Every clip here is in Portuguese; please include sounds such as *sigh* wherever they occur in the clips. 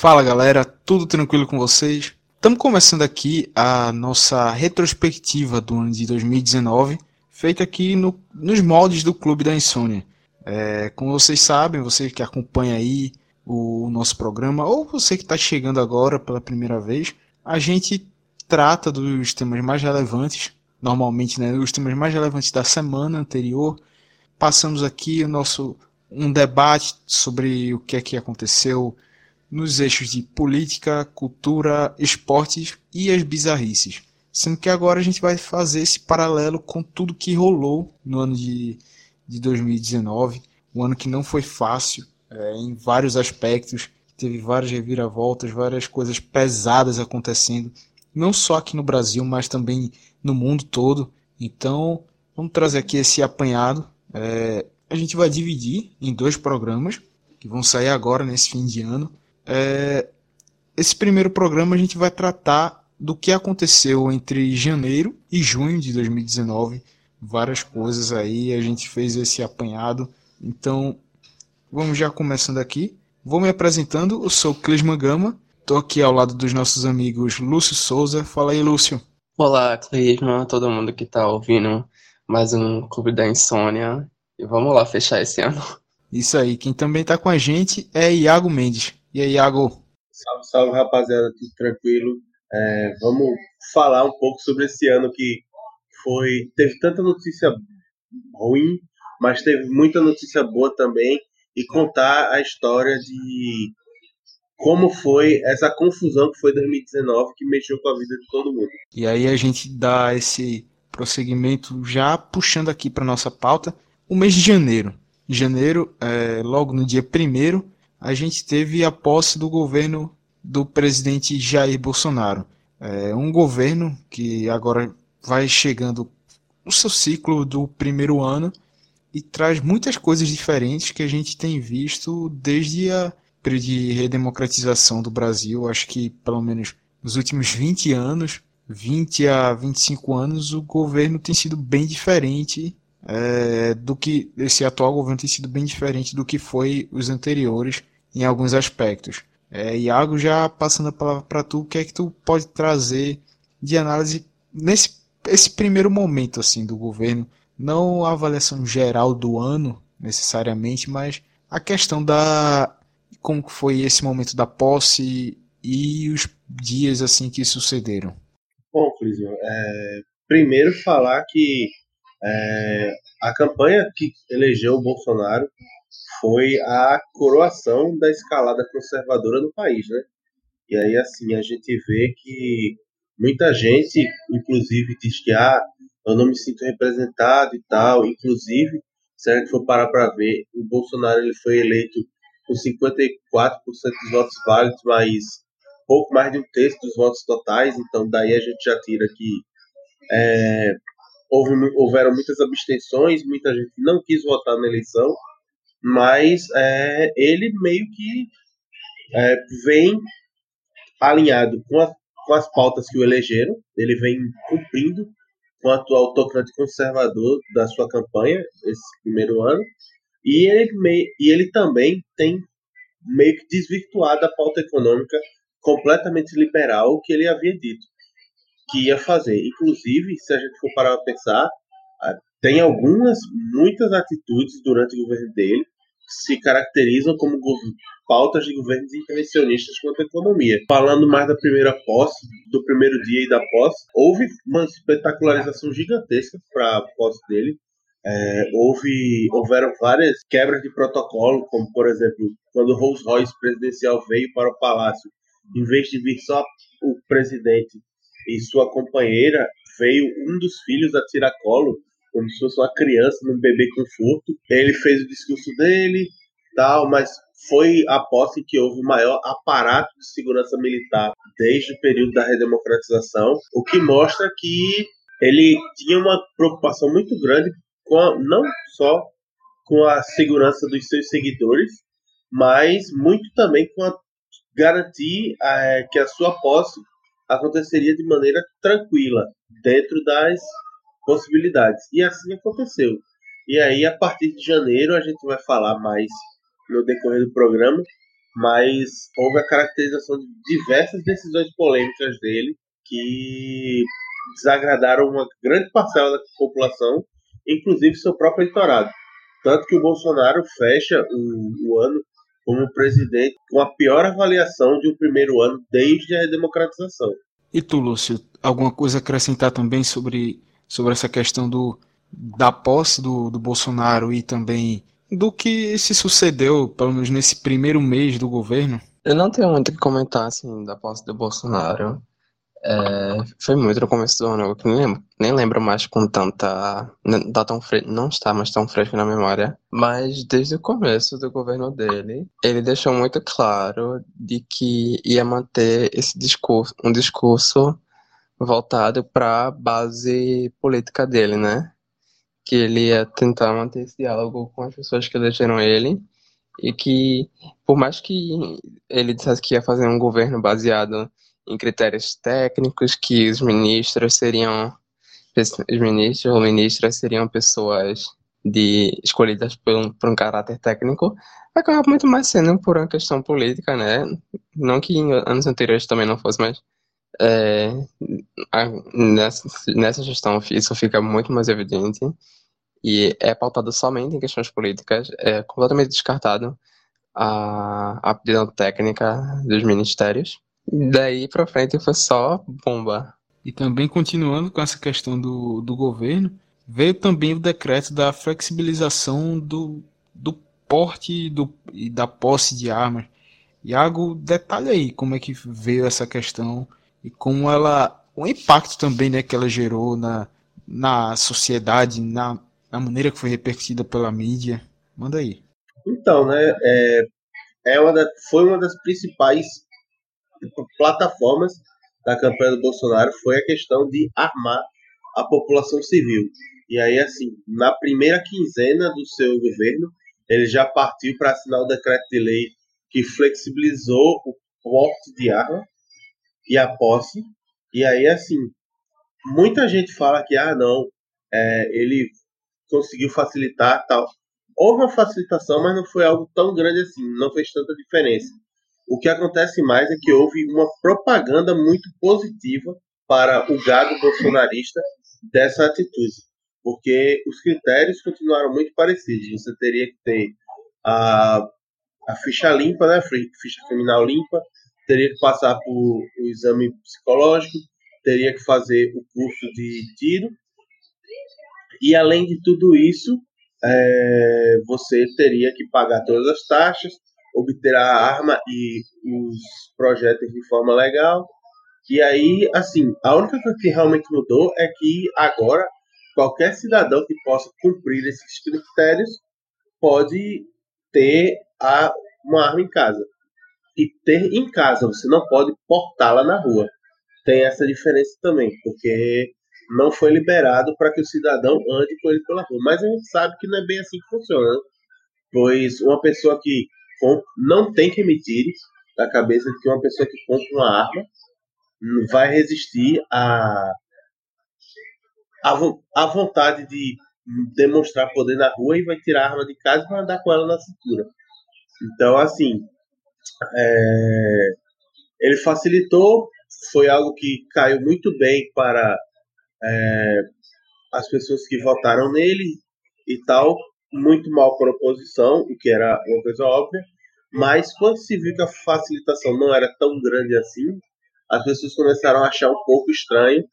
Fala galera, tudo tranquilo com vocês? Estamos começando aqui a nossa retrospectiva do ano de 2019, feita aqui no, nos moldes do Clube da Insônia. É, como vocês sabem, você que acompanha aí o nosso programa, ou você que está chegando agora pela primeira vez, a gente trata dos temas mais relevantes, normalmente né, os temas mais relevantes da semana anterior. Passamos aqui o nosso um debate sobre o que é que aconteceu nos eixos de política, cultura, esportes e as bizarrices. Sendo que agora a gente vai fazer esse paralelo com tudo que rolou no ano de, de 2019, um ano que não foi fácil é, em vários aspectos, teve várias reviravoltas, várias coisas pesadas acontecendo, não só aqui no Brasil, mas também no mundo todo. Então, vamos trazer aqui esse apanhado. É, a gente vai dividir em dois programas que vão sair agora nesse fim de ano. É, esse primeiro programa a gente vai tratar do que aconteceu entre janeiro e junho de 2019. Várias coisas aí, a gente fez esse apanhado. Então, vamos já começando aqui. Vou me apresentando, eu sou Clisman Gama, estou aqui ao lado dos nossos amigos Lúcio Souza. Fala aí, Lúcio. Olá, Clisman, todo mundo que está ouvindo mais um Clube da Insônia. E vamos lá fechar esse ano. Isso aí, quem também está com a gente é Iago Mendes. E aí, Iago? Salve, salve, rapaziada, tudo tranquilo? É, vamos falar um pouco sobre esse ano que foi teve tanta notícia ruim, mas teve muita notícia boa também e contar a história de como foi essa confusão que foi 2019 que mexeu com a vida de todo mundo. E aí a gente dá esse prosseguimento já puxando aqui para nossa pauta o mês de janeiro. Janeiro, é, logo no dia primeiro a gente teve a posse do governo do presidente Jair Bolsonaro. É um governo que agora vai chegando no seu ciclo do primeiro ano e traz muitas coisas diferentes que a gente tem visto desde a de redemocratização do Brasil. Acho que pelo menos nos últimos 20 anos, 20 a 25 anos, o governo tem sido bem diferente é, do que esse atual governo tem sido bem diferente do que foi os anteriores em alguns aspectos. É, Iago, já passando a palavra para tu, o que é que tu pode trazer de análise nesse esse primeiro momento assim do governo, não a avaliação geral do ano necessariamente, mas a questão da como foi esse momento da posse e os dias assim que sucederam. Bom, Clisio, é, primeiro falar que é, a campanha que elegeu o Bolsonaro foi a coroação da escalada conservadora do país, né? E aí, assim, a gente vê que muita gente, inclusive, diz que ah, eu não me sinto representado e tal. Inclusive, se a gente for parar para ver, o Bolsonaro ele foi eleito com 54% dos votos válidos, mas pouco mais de um terço dos votos totais. Então, daí a gente já tira que é, houve, houveram muitas abstenções, muita gente não quis votar na eleição, mas é, ele meio que é, vem alinhado com, a, com as pautas que o elegeram, ele vem cumprindo com o atual tocante conservador da sua campanha, esse primeiro ano, e ele, e ele também tem meio que desvirtuado a pauta econômica completamente liberal que ele havia dito que ia fazer. Inclusive, se a gente for parar para pensar, ah, tem algumas, muitas atitudes durante o governo dele que se caracterizam como pautas de governos intervencionistas contra a economia. Falando mais da primeira posse, do primeiro dia e da posse, houve uma espetacularização gigantesca para a posse dele. É, houve, houveram várias quebras de protocolo, como por exemplo, quando o Rolls Royce presidencial veio para o palácio, em vez de vir só o presidente e sua companheira, veio um dos filhos a tiracolo como se fosse uma criança num bebê conforto. Ele fez o discurso dele, tal, mas foi a posse que houve o maior aparato de segurança militar desde o período da redemocratização, o que mostra que ele tinha uma preocupação muito grande com a, não só com a segurança dos seus seguidores, mas muito também com a garantir é, que a sua posse aconteceria de maneira tranquila dentro das possibilidades. E assim aconteceu. E aí, a partir de janeiro, a gente vai falar mais no decorrer do programa, mas houve a caracterização de diversas decisões polêmicas dele que desagradaram uma grande parcela da população, inclusive seu próprio eleitorado. Tanto que o Bolsonaro fecha o, o ano como presidente com a pior avaliação de um primeiro ano desde a democratização. E tu, Lúcio, alguma coisa a acrescentar também sobre, sobre essa questão do, da posse do, do Bolsonaro e também do que se sucedeu, pelo menos nesse primeiro mês do governo? Eu não tenho muito o que comentar assim da posse do Bolsonaro. É, foi muito no começo do ano, eu nem lembro, nem lembro mais com tanta. Não, tá tão fre, não está mais tão fresco na memória. Mas desde o começo do governo dele, ele deixou muito claro de que ia manter esse discurso, um discurso voltado para a base política dele, né? Que ele ia tentar manter esse diálogo com as pessoas que elegeram ele e que, por mais que ele dissesse que ia fazer um governo baseado em critérios técnicos, que os ministros seriam os ministros ou ministras seriam pessoas de escolhidas por um, por um caráter técnico, acaba muito mais sendo por uma questão política, né? Não que em anos anteriores também não fosse, mas é, a, nessa, nessa gestão isso fica muito mais evidente e é pautado somente em questões políticas, é completamente descartado a aptidão técnica dos ministérios. Daí pra frente foi só bomba. E também continuando com essa questão do, do governo, veio também o decreto da flexibilização do, do porte do, e da posse de armas. Iago, detalhe aí como é que veio essa questão e como ela. o impacto também né, que ela gerou na, na sociedade, na, na maneira que foi repercutida pela mídia. Manda aí. Então, né, é, é uma da, foi uma das principais plataformas da campanha do Bolsonaro foi a questão de armar a população civil. E aí, assim, na primeira quinzena do seu governo, ele já partiu para assinar o decreto de lei que flexibilizou o porte de arma e a posse. E aí, assim, muita gente fala que, ah, não, é, ele conseguiu facilitar tal. Houve uma facilitação, mas não foi algo tão grande assim, não fez tanta diferença. O que acontece mais é que houve uma propaganda muito positiva para o gado bolsonarista dessa atitude, porque os critérios continuaram muito parecidos. Você teria que ter a, a ficha limpa, né, ficha criminal limpa, teria que passar por exame psicológico, teria que fazer o curso de tiro, e além de tudo isso, é, você teria que pagar todas as taxas, obter a arma e os projetos de forma legal. E aí, assim, a única coisa que realmente mudou é que agora qualquer cidadão que possa cumprir esses critérios pode ter a, uma arma em casa. E ter em casa, você não pode portá-la na rua. Tem essa diferença também, porque não foi liberado para que o cidadão ande com ele pela rua. Mas a gente sabe que não é bem assim que funciona. Né? Pois uma pessoa que não tem que emitir da cabeça de que uma pessoa que compra uma arma vai resistir a, a, a vontade de demonstrar poder na rua e vai tirar a arma de casa e vai andar com ela na cintura. Então, assim, é, ele facilitou, foi algo que caiu muito bem para é, as pessoas que votaram nele e tal, muito mal para a oposição, o que era uma coisa óbvia, mas quando se viu que a facilitação não era tão grande assim, as pessoas começaram a achar um pouco estranho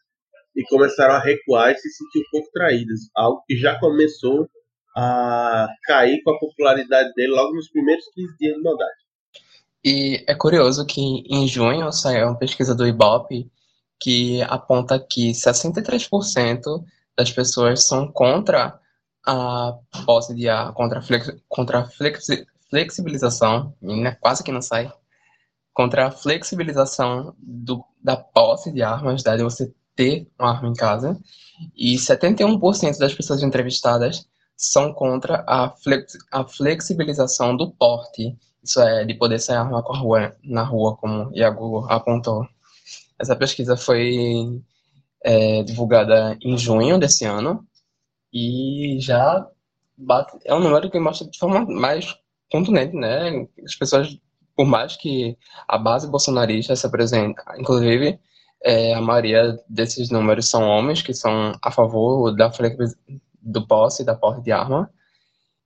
e começaram a recuar e se sentir um pouco traídas. Algo que já começou a cair com a popularidade dele logo nos primeiros 15 dias de mandato. E é curioso que em junho saiu uma pesquisa do Ibope que aponta que 63% das pessoas são contra a posse de ar, contra a, flex, contra flexibilização, né, quase que não sai, contra a flexibilização do, da posse de armas, da de você ter uma arma em casa, e 71% das pessoas entrevistadas são contra a, flex, a flexibilização do porte, isso é, de poder sair arma com a rua, na rua, como Iago apontou. Essa pesquisa foi é, divulgada em junho desse ano, e já bate, é um número que mostra de forma mais contundente, né? As pessoas por mais que a base bolsonarista se apresente, inclusive é, a maioria desses números são homens que são a favor da do posse e da porte de arma,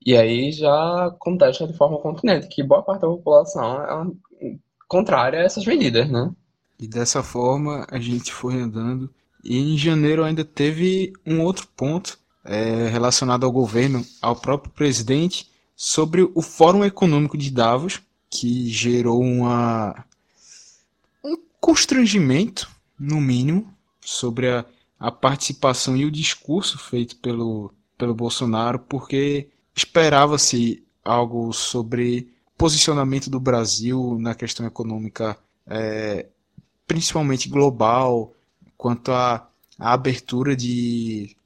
e aí já contesta de forma continente que boa parte da população é contrária a essas medidas, né? E dessa forma a gente foi andando. E em janeiro ainda teve um outro ponto é, relacionado ao governo, ao próprio presidente, sobre o Fórum Econômico de Davos, que gerou uma, um constrangimento, no mínimo, sobre a, a participação e o discurso feito pelo, pelo Bolsonaro, porque esperava-se algo sobre posicionamento do Brasil na questão econômica, é, principalmente global, quanto à, abertura de,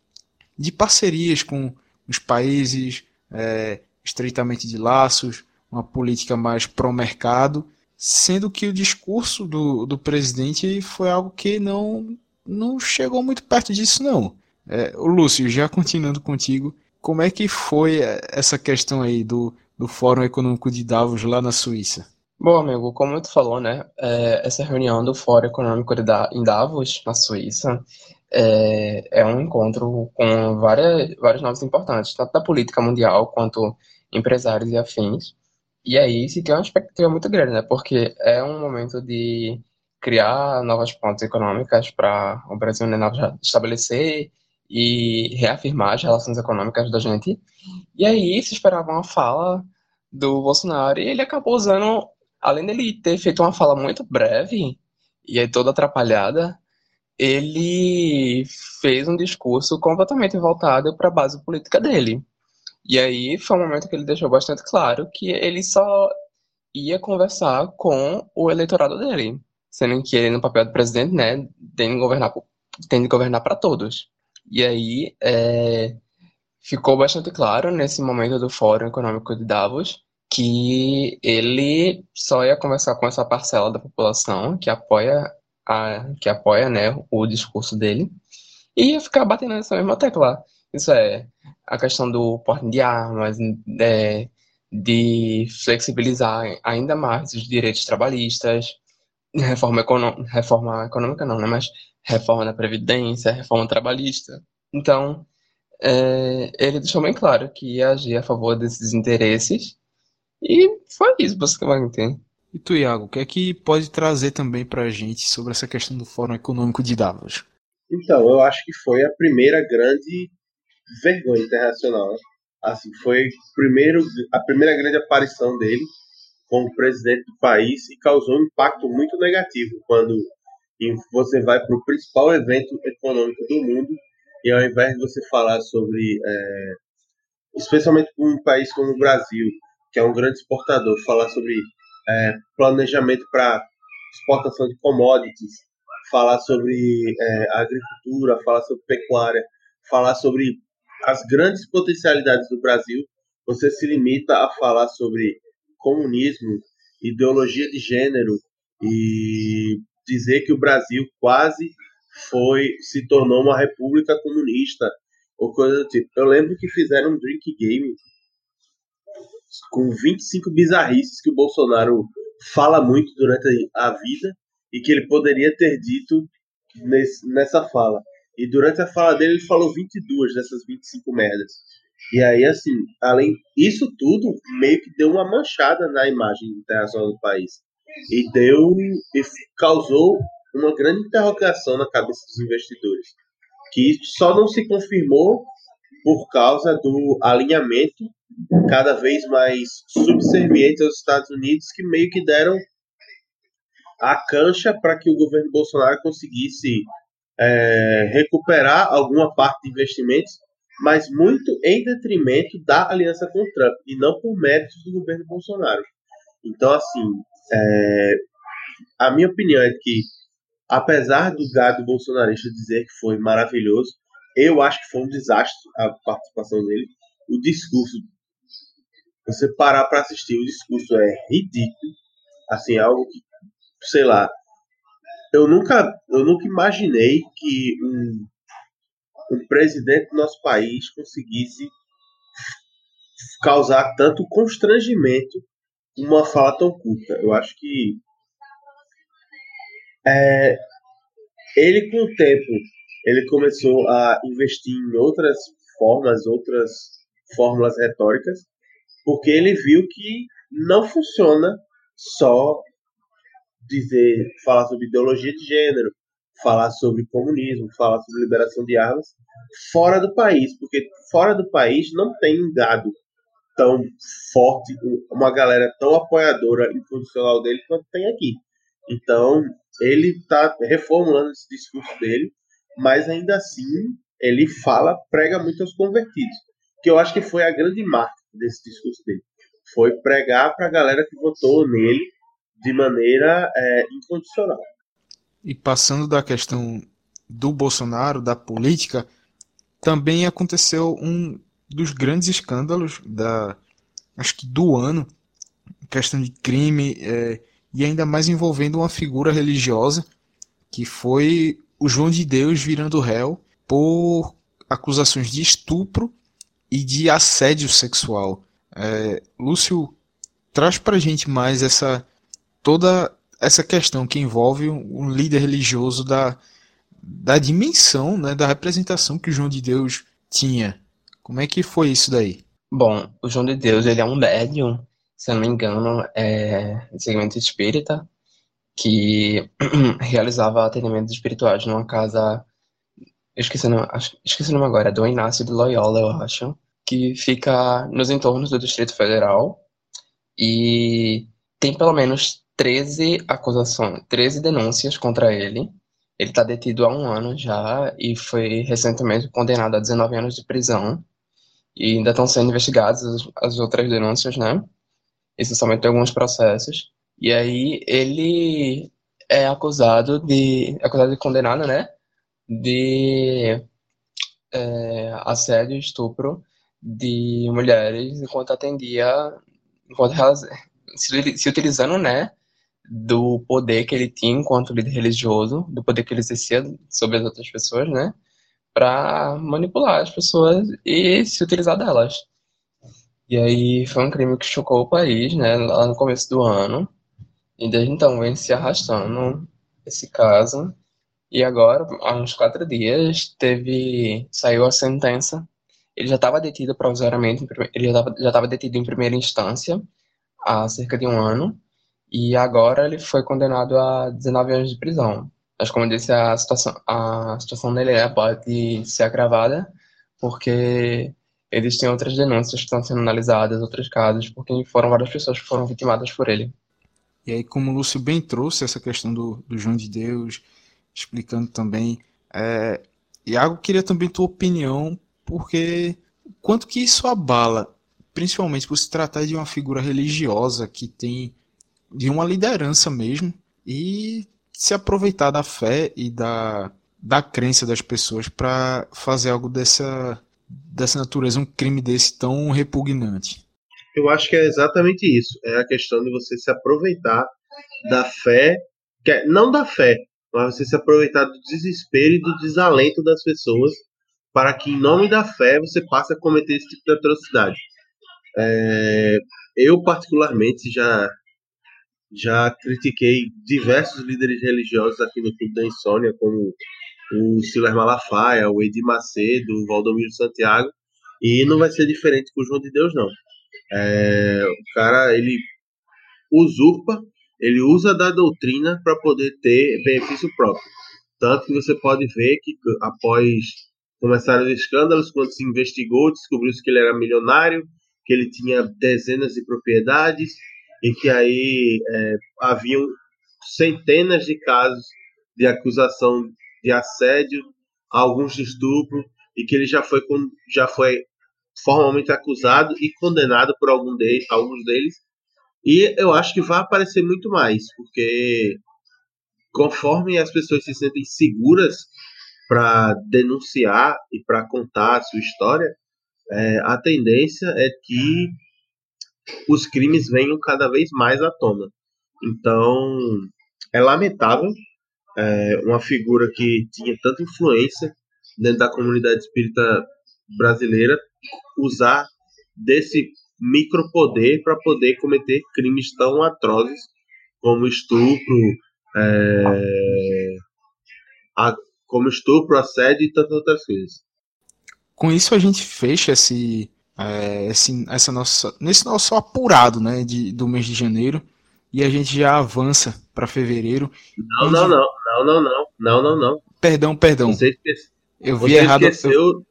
de parcerias com os países, é, estreitamente de laços, uma política mais pró-mercado, sendo que o discurso do, do presidente foi algo que não, não chegou muito perto disso, não. É, Lúcio, já continuando contigo, como é que foi essa questão aí do, do Fórum Econômico de Davos lá na Suíça? Bom, amigo, como tu falou, né, é, essa reunião do Fórum Econômico da, em Davos, na Suíça, é, é um encontro com várias, vários nomes importantes, tanto da política mundial quanto empresários e afins. E aí se tem uma expectativa muito grande, né, porque é um momento de criar novas pontes econômicas para o Brasil né, estabelecer e reafirmar as relações econômicas da gente. E aí se esperava uma fala do Bolsonaro e ele acabou usando, além dele ter feito uma fala muito breve e aí toda atrapalhada, ele fez um discurso completamente voltado para a base política dele. E aí foi um momento que ele deixou bastante claro que ele só ia conversar com o eleitorado dele, sendo que ele no papel do presidente, né, tem de governar, tem de governar para todos. E aí é, ficou bastante claro nesse momento do Fórum Econômico de Davos que ele só ia conversar com essa parcela da população que apoia a, que apoia né, o discurso dele e ia ficar batendo nessa mesma tecla. Isso é a questão do porte de armas, é, de flexibilizar ainda mais os direitos trabalhistas, reforma, econômica, reforma econômica não, né, mas reforma da Previdência, reforma trabalhista. Então, é, ele deixou bem claro que ia agir a favor desses interesses e foi isso, basicamente. E tu, Iago, o que é que pode trazer também para a gente sobre essa questão do Fórum Econômico de Davos? Então, eu acho que foi a primeira grande vergonha internacional. Né? Assim, foi primeiro, a primeira grande aparição dele como presidente do país e causou um impacto muito negativo quando você vai para o principal evento econômico do mundo e ao invés de você falar sobre, é, especialmente um país como o Brasil, que é um grande exportador, falar sobre é, planejamento para exportação de commodities, falar sobre é, agricultura, falar sobre pecuária, falar sobre as grandes potencialidades do Brasil, você se limita a falar sobre comunismo, ideologia de gênero e dizer que o Brasil quase foi se tornou uma república comunista ou coisa do tipo. Eu lembro que fizeram um drink game com 25 bizarrices que o Bolsonaro fala muito durante a vida e que ele poderia ter dito nesse, nessa fala. E durante a fala dele, ele falou 22 dessas 25 merdas. E aí, assim, além isso tudo, meio que deu uma manchada na imagem internacional do país. E deu. E causou uma grande interrogação na cabeça dos investidores. Que só não se confirmou por causa do alinhamento cada vez mais subserviente aos Estados Unidos, que meio que deram a cancha para que o governo Bolsonaro conseguisse é, recuperar alguma parte de investimentos, mas muito em detrimento da aliança com o Trump e não por méritos do governo Bolsonaro. Então, assim, é, a minha opinião é que, apesar do gado bolsonarista dizer que foi maravilhoso, eu acho que foi um desastre a participação dele. O discurso, você parar para assistir, o discurso é ridículo, assim, algo que, sei lá, eu nunca, eu nunca imaginei que um, um presidente do nosso país conseguisse causar tanto constrangimento uma fala tão curta. Eu acho que é, ele com o tempo ele começou a investir em outras formas, outras fórmulas retóricas, porque ele viu que não funciona só dizer, falar sobre ideologia de gênero, falar sobre comunismo, falar sobre liberação de armas fora do país, porque fora do país não tem dado tão forte, uma galera tão apoiadora incondicional dele quanto tem aqui. Então, ele está reformulando esse discurso dele, mas ainda assim ele fala, prega muito aos convertidos, que eu acho que foi a grande marca desse discurso dele. Foi pregar para a galera que votou nele de maneira é, incondicional. E passando da questão do Bolsonaro, da política, também aconteceu um dos grandes escândalos da acho que do ano, questão de crime é, e ainda mais envolvendo uma figura religiosa que foi o João de Deus virando réu por acusações de estupro e de assédio sexual. É, Lúcio, traz para gente mais essa toda essa questão que envolve um líder religioso da, da dimensão, né, da representação que o João de Deus tinha. Como é que foi isso daí? Bom, o João de Deus ele é um médium, se eu não me engano, é segmento espírita, que *clears throat* realizava atendimentos espirituais numa casa. Esqueci o nome, esqueci o nome agora, é do Inácio de Loyola, eu acho, que fica nos entornos do Distrito Federal. E tem pelo menos 13 acusações, 13 denúncias contra ele. Ele está detido há um ano já e foi recentemente condenado a 19 anos de prisão. E ainda estão sendo investigadas as, as outras denúncias, né? Isso somente alguns processos. E aí ele é acusado de. acusado de condenado, né? De é, assédio e estupro de mulheres enquanto atendia. enquanto elas, *laughs* se, se utilizando, né? do poder que ele tinha enquanto líder religioso, do poder que ele exercia sobre as outras pessoas, né? Para manipular as pessoas e se utilizar delas. E aí foi um crime que chocou o país, né? Lá no começo do ano. E desde então vem se arrastando esse caso. E agora, há uns quatro dias, teve saiu a sentença. Ele já estava detido provisoriamente, ele já estava detido em primeira instância há cerca de um ano e agora ele foi condenado a 19 anos de prisão. Mas, como eu disse, a situação, a situação dele é, pode ser agravada, porque existem outras denúncias que estão sendo analisadas, outros casos, porque foram várias pessoas que foram vitimadas por ele. E aí, como o Lúcio bem trouxe essa questão do, do João de Deus, explicando também, é, Iago, queria também tua opinião, porque quanto que isso abala, principalmente por se tratar de uma figura religiosa que tem de uma liderança mesmo e se aproveitar da fé e da, da crença das pessoas para fazer algo dessa, dessa natureza, um crime desse tão repugnante. Eu acho que é exatamente isso. É a questão de você se aproveitar da fé, é, não da fé, mas você se aproveitar do desespero e do desalento das pessoas para que, em nome da fé, você passe a cometer esse tipo de atrocidade. É, eu, particularmente, já já critiquei diversos líderes religiosos aqui no Clube da Insônia, como o Silas Malafaia, o Edir Macedo, o Valdomiro Santiago, e não vai ser diferente com o João de Deus, não. É, o cara, ele usurpa, ele usa da doutrina para poder ter benefício próprio. Tanto que você pode ver que após começar os escândalos, quando se investigou, descobriu-se que ele era milionário, que ele tinha dezenas de propriedades, e que aí é, haviam centenas de casos de acusação de assédio, alguns de estupro, e que ele já foi, já foi formalmente acusado e condenado por algum deles, alguns deles. E eu acho que vai aparecer muito mais, porque conforme as pessoas se sentem seguras para denunciar e para contar a sua história, é, a tendência é que os crimes venham cada vez mais à tona. Então, é lamentável é, uma figura que tinha tanta influência dentro da comunidade espírita brasileira usar desse micropoder para poder cometer crimes tão atrozes como estupro, é, a, como estupro, assédio e tantas outras coisas. Com isso a gente fecha esse, é, esse essa nossa, nesse nosso apurado né, de, do mês de janeiro e a gente já avança para fevereiro. Não, onde... não, não, não, não, não, não, não, não. Perdão, perdão. Você esqueceu. Eu vi errado. Esqueceu... Eu...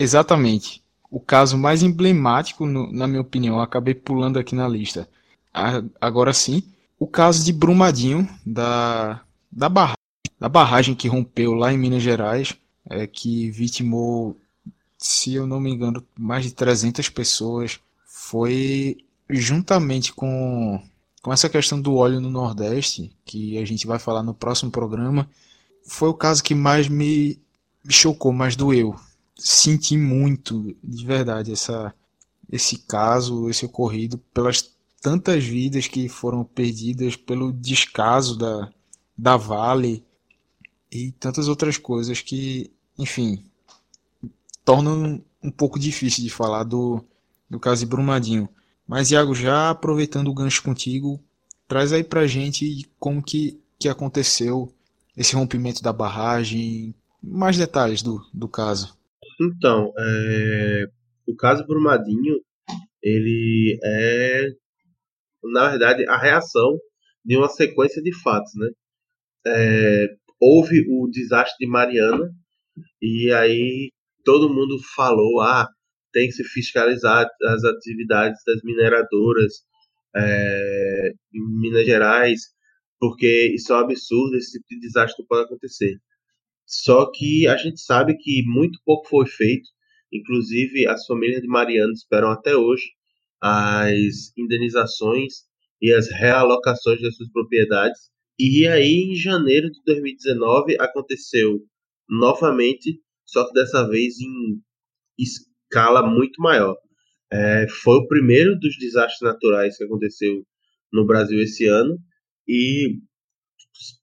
Exatamente. O caso mais emblemático, no, na minha opinião, acabei pulando aqui na lista. agora sim, o caso de Brumadinho, da, da, barragem, da barragem que rompeu lá em Minas Gerais, é, que vitimou, se eu não me engano, mais de 300 pessoas. Foi juntamente com, com essa questão do óleo no Nordeste, que a gente vai falar no próximo programa, foi o caso que mais me chocou, mais doeu. Senti muito, de verdade, essa, esse caso, esse ocorrido, pelas tantas vidas que foram perdidas, pelo descaso da, da Vale e tantas outras coisas que, enfim, tornam um pouco difícil de falar do, do caso de Brumadinho. Mas, Iago, já aproveitando o gancho contigo, traz aí pra gente como que, que aconteceu esse rompimento da barragem, mais detalhes do, do caso. Então, é, o caso Brumadinho, ele é, na verdade, a reação de uma sequência de fatos, né? É, houve o desastre de Mariana e aí todo mundo falou, ah, tem que se fiscalizar as atividades das mineradoras é, em Minas Gerais, porque isso é um absurdo, esse tipo de desastre não pode acontecer. Só que a gente sabe que muito pouco foi feito, inclusive as famílias de Mariana esperam até hoje as indenizações e as realocações das suas propriedades. E aí, em janeiro de 2019, aconteceu novamente, só que dessa vez em escala muito maior. É, foi o primeiro dos desastres naturais que aconteceu no Brasil esse ano. E,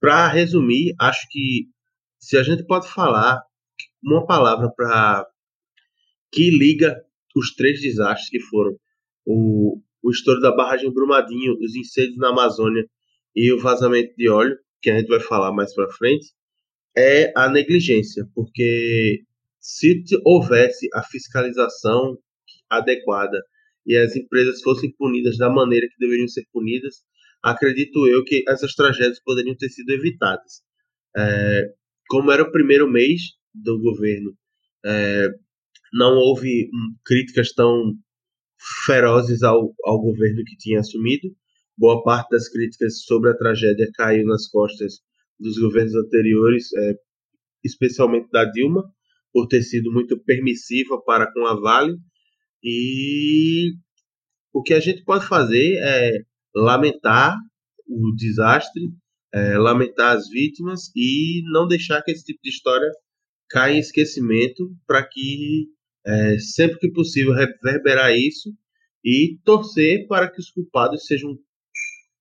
para resumir, acho que se a gente pode falar uma palavra para que liga os três desastres que foram o, o estouro da barragem Brumadinho, os incêndios na Amazônia e o vazamento de óleo, que a gente vai falar mais para frente, é a negligência, porque se houvesse a fiscalização adequada e as empresas fossem punidas da maneira que deveriam ser punidas, acredito eu que essas tragédias poderiam ter sido evitadas. É, como era o primeiro mês do governo, é, não houve críticas tão ferozes ao, ao governo que tinha assumido. Boa parte das críticas sobre a tragédia caiu nas costas dos governos anteriores, é, especialmente da Dilma, por ter sido muito permissiva para com a Vale. E o que a gente pode fazer é lamentar o desastre, é, lamentar as vítimas e não deixar que esse tipo de história caia em esquecimento para que é, sempre que possível reverberar isso e torcer para que os culpados sejam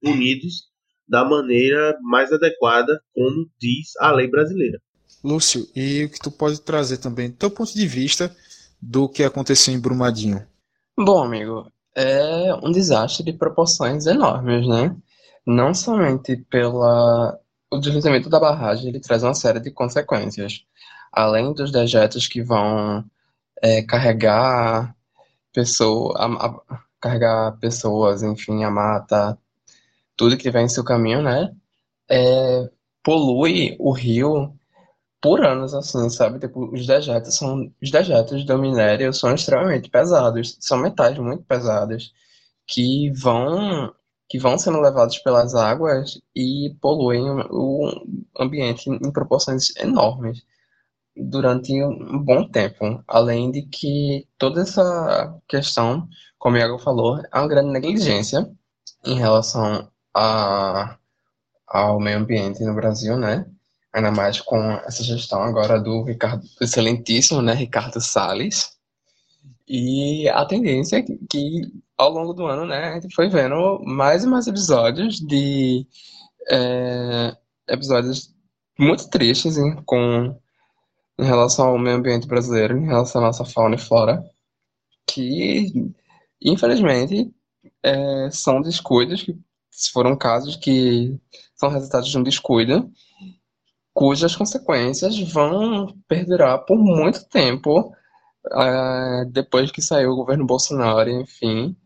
punidos da maneira mais adequada, como diz a lei brasileira. Lúcio, e o que tu pode trazer também do teu ponto de vista do que aconteceu em Brumadinho? Bom, amigo, é um desastre de proporções enormes, né? Não somente pela o deslizamento da barragem, ele traz uma série de consequências. Além dos dejetos que vão é, carregar pessoa, a, carregar pessoas, enfim, a mata, tudo que vem em seu caminho, né? É, polui o rio por anos, assim, sabe? Tipo, os dejetos são, os dejetos do minério são extremamente pesados, são metais muito pesados que vão que vão sendo levados pelas águas e poluem o ambiente em proporções enormes durante um bom tempo. Além de que toda essa questão, como o Iago falou, é uma grande negligência em relação a, ao meio ambiente no Brasil, né? Ainda mais com essa gestão agora do Ricardo, do excelentíssimo, né, Ricardo Salles. E a tendência é que, ao longo do ano, né, a gente foi vendo mais e mais episódios de é, episódios muito tristes hein, com em relação ao meio ambiente brasileiro, em relação à nossa fauna e flora, que Infelizmente, é, são descuidos que foram casos que são resultados de um descuido, cujas consequências vão perdurar por muito tempo é, depois que saiu o governo Bolsonaro, enfim,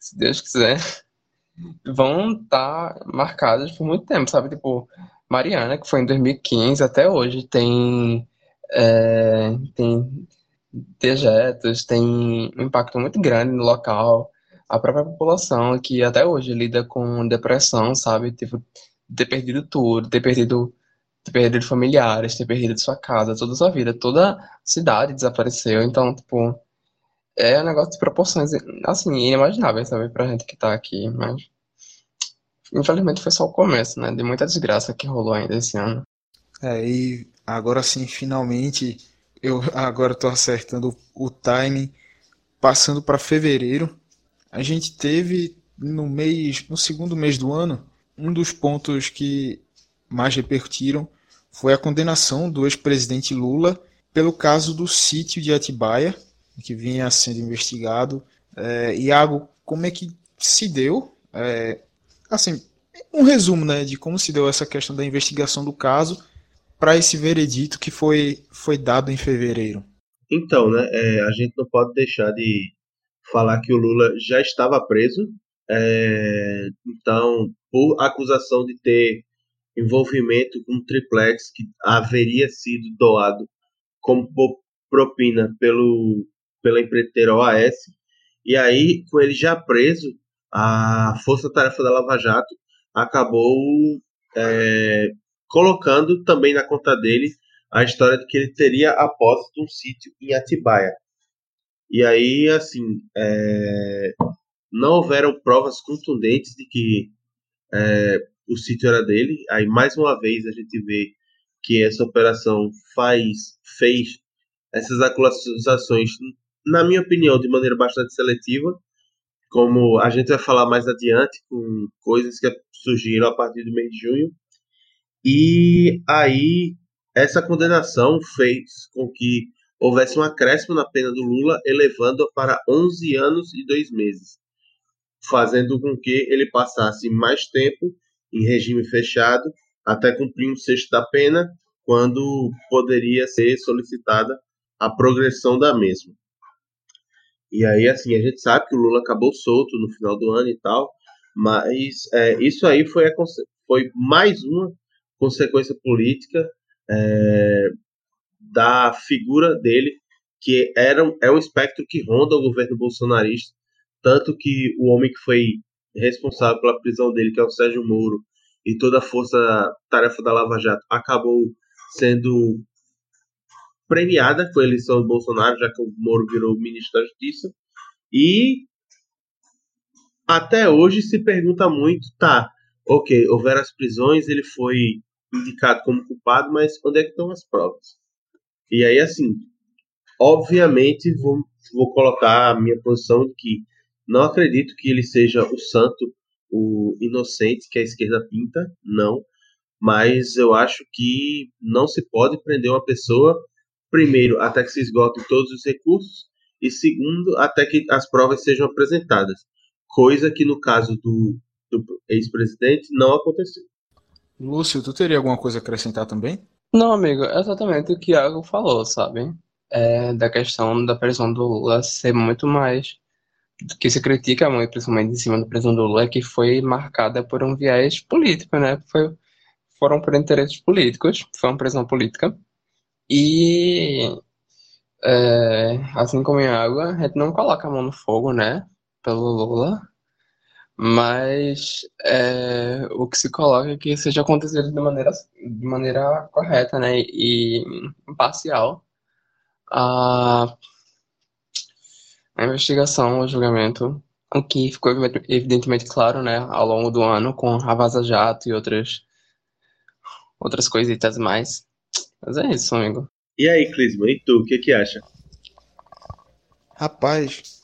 se Deus quiser, vão estar tá marcadas por muito tempo, sabe? Tipo, Mariana, que foi em 2015, até hoje tem, é, tem dejetos, tem um impacto muito grande no local. A própria população que até hoje lida com depressão, sabe? Tipo, ter perdido tudo, ter perdido, ter perdido familiares, ter perdido sua casa, toda sua vida, toda a cidade desapareceu. Então, tipo, é um negócio de proporções, assim, inimagináveis, sabe, pra gente que tá aqui, mas infelizmente foi só o começo, né, de muita desgraça que rolou ainda esse ano. É, e agora sim, finalmente, eu agora tô acertando o timing, passando para fevereiro, a gente teve no mês, no segundo mês do ano, um dos pontos que mais repercutiram foi a condenação do ex-presidente Lula pelo caso do sítio de Atibaia, que vinha sendo investigado. É, Iago, como é que se deu? É, assim, um resumo né, de como se deu essa questão da investigação do caso para esse veredito que foi, foi dado em fevereiro. Então, né, é, a gente não pode deixar de falar que o Lula já estava preso. É, então, por acusação de ter envolvimento com um triplex que haveria sido doado como propina pelo pela empreiteira OAS. E aí, com ele já preso, a Força Tarefa da Lava Jato acabou é, colocando também na conta dele a história de que ele teria a posse de um sítio em Atibaia. E aí, assim, é, não houveram provas contundentes de que é, o sítio era dele. Aí, mais uma vez, a gente vê que essa operação faz, fez essas acusações na minha opinião, de maneira bastante seletiva, como a gente vai falar mais adiante, com coisas que surgiram a partir do mês de junho. E aí, essa condenação fez com que houvesse um acréscimo na pena do Lula, elevando-a para 11 anos e 2 meses, fazendo com que ele passasse mais tempo em regime fechado até cumprir um sexto da pena, quando poderia ser solicitada a progressão da mesma. E aí, assim, a gente sabe que o Lula acabou solto no final do ano e tal, mas é, isso aí foi, a, foi mais uma consequência política é, da figura dele, que era, é um espectro que ronda o governo bolsonarista, tanto que o homem que foi responsável pela prisão dele, que é o Sérgio Moro, e toda a força-tarefa da Lava Jato acabou sendo premiada com a eleição do Bolsonaro, já que o Moro virou ministro da Justiça. E até hoje se pergunta muito, tá, ok, houveram as prisões, ele foi indicado como culpado, mas onde é que estão as provas? E aí, assim, obviamente vou, vou colocar a minha posição de que não acredito que ele seja o santo, o inocente que a esquerda pinta, não. Mas eu acho que não se pode prender uma pessoa primeiro, até que se esgotem todos os recursos, e segundo, até que as provas sejam apresentadas, coisa que no caso do, do ex-presidente não aconteceu. Lúcio, tu teria alguma coisa a acrescentar também? Não, amigo, é exatamente o que o Iago falou, sabe? É, da questão da prisão do Lula ser muito mais do que se critica muito, principalmente em cima da prisão do Lula, é que foi marcada por um viés político, né? Foi, foram por interesses políticos, foi uma prisão política. E é, assim como em água, a gente não coloca a mão no fogo, né? Pelo Lula. Mas é, o que se coloca é que seja acontecido de maneira, de maneira correta, né? E imparcial. A, a investigação, o julgamento, o que ficou evidentemente claro, né? Ao longo do ano, com a Vaza Jato e outras, outras coisitas mais. Mas é isso, amigo. E aí, Clisman, e tu, o que que acha? Rapaz,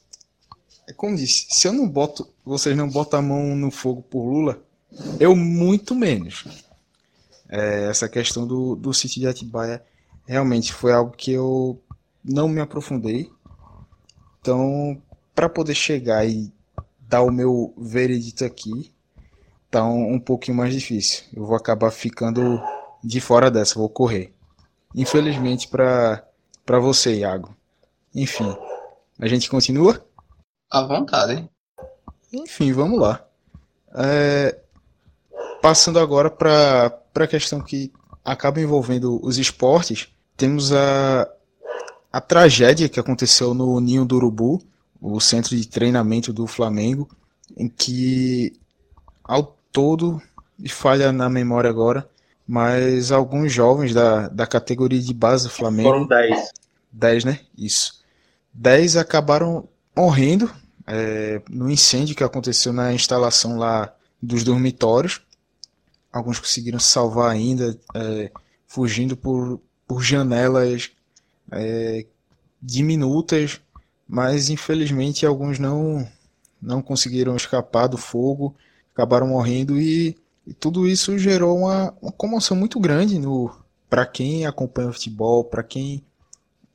é como disse, se eu não boto, vocês não botam a mão no fogo por Lula, eu muito menos. É, essa questão do, do sítio de Atibaia realmente foi algo que eu não me aprofundei. Então, para poder chegar e dar o meu veredito aqui, tá um, um pouquinho mais difícil. Eu vou acabar ficando de fora dessa, vou correr. Infelizmente para para você, Iago. Enfim, a gente continua? À vontade. Enfim, vamos lá. É, passando agora para a questão que acaba envolvendo os esportes, temos a, a tragédia que aconteceu no Ninho do Urubu, o centro de treinamento do Flamengo, em que ao todo, e falha na memória agora, mas alguns jovens da, da categoria de base do Flamengo. Foram 10. 10, né? Isso. 10 acabaram morrendo é, no incêndio que aconteceu na instalação lá dos dormitórios. Alguns conseguiram salvar ainda, é, fugindo por, por janelas é, diminutas, mas infelizmente alguns não, não conseguiram escapar do fogo, acabaram morrendo e, e tudo isso gerou uma, uma comoção muito grande no para quem acompanha o futebol, para quem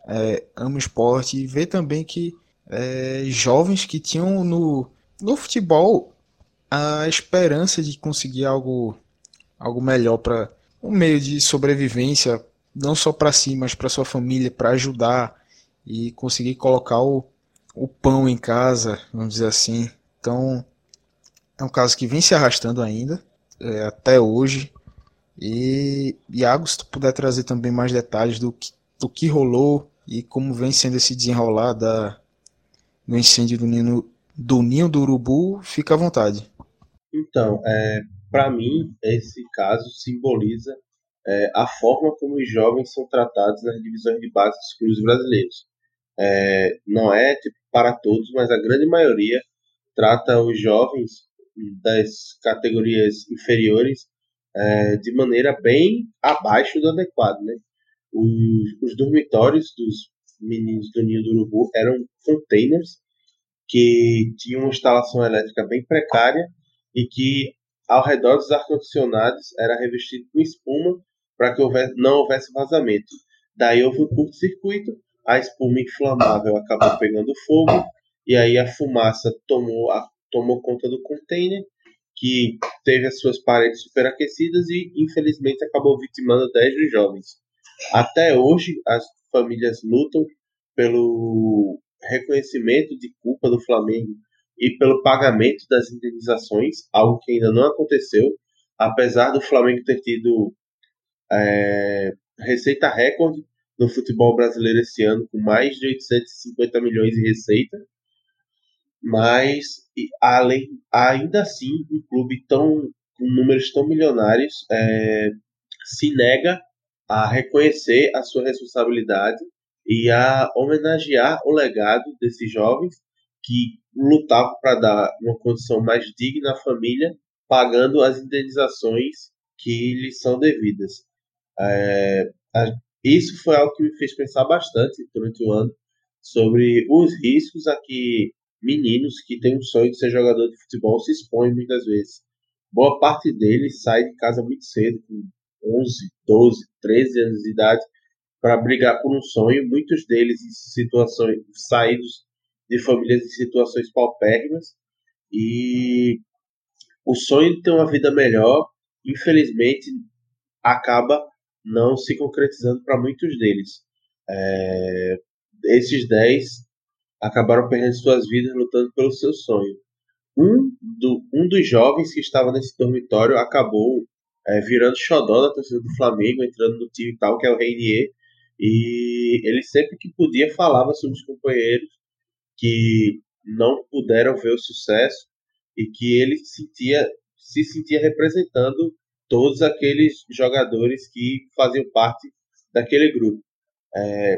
é, ama o esporte e vê também que é, jovens que tinham no, no futebol a esperança de conseguir algo, algo melhor para um meio de sobrevivência, não só para si, mas para sua família, para ajudar e conseguir colocar o, o pão em casa, vamos dizer assim. Então, é um caso que vem se arrastando ainda, é, até hoje. E, Iago, se tu puder trazer também mais detalhes do que, do que rolou e como vem sendo esse desenrolar da, no incêndio do do, ninho do urubu, fica à vontade. Então, é, para mim, esse caso simboliza é, a forma como os jovens são tratados nas divisões de base dos clubes brasileiros. É, não é tipo, para todos, mas a grande maioria trata os jovens das categorias inferiores é, de maneira bem abaixo do adequado. Né? Os, os dormitórios dos meninos do Ninho do Urubu eram containers que tinham uma instalação elétrica bem precária e que ao redor dos ar-condicionados era revestido com espuma para que houvesse, não houvesse vazamento. Daí houve um curto-circuito, a espuma inflamável acabou pegando fogo e aí a fumaça tomou, a, tomou conta do container que teve as suas paredes superaquecidas e infelizmente acabou vitimando 10 dos jovens. Até hoje as famílias lutam pelo reconhecimento de culpa do Flamengo e pelo pagamento das indenizações, algo que ainda não aconteceu, apesar do Flamengo ter tido é, receita recorde no futebol brasileiro esse ano, com mais de 850 milhões de receita. Mas, além, ainda assim, um clube tão, com números tão milionários é, se nega a reconhecer a sua responsabilidade e a homenagear o legado desses jovens que lutavam para dar uma condição mais digna à família, pagando as indenizações que lhes são devidas. É, a, isso foi algo que me fez pensar bastante durante o ano sobre os riscos a que meninos que têm um sonho de ser jogador de futebol se expõem muitas vezes. Boa parte deles sai de casa muito cedo, com 11, 12, 13 anos de idade, para brigar por um sonho, muitos deles em situações saídos de famílias em situações paupérrimas e o sonho de ter uma vida melhor, infelizmente, acaba não se concretizando para muitos deles. É, esses 10 acabaram perdendo suas vidas lutando pelo seu sonho. Um, do, um dos jovens que estava nesse dormitório acabou é, virando xodó da torcida do Flamengo, entrando no time tal, que é o Reinier, e ele sempre que podia falava sobre os companheiros que não puderam ver o sucesso e que ele sentia, se sentia representando todos aqueles jogadores que faziam parte daquele grupo. É,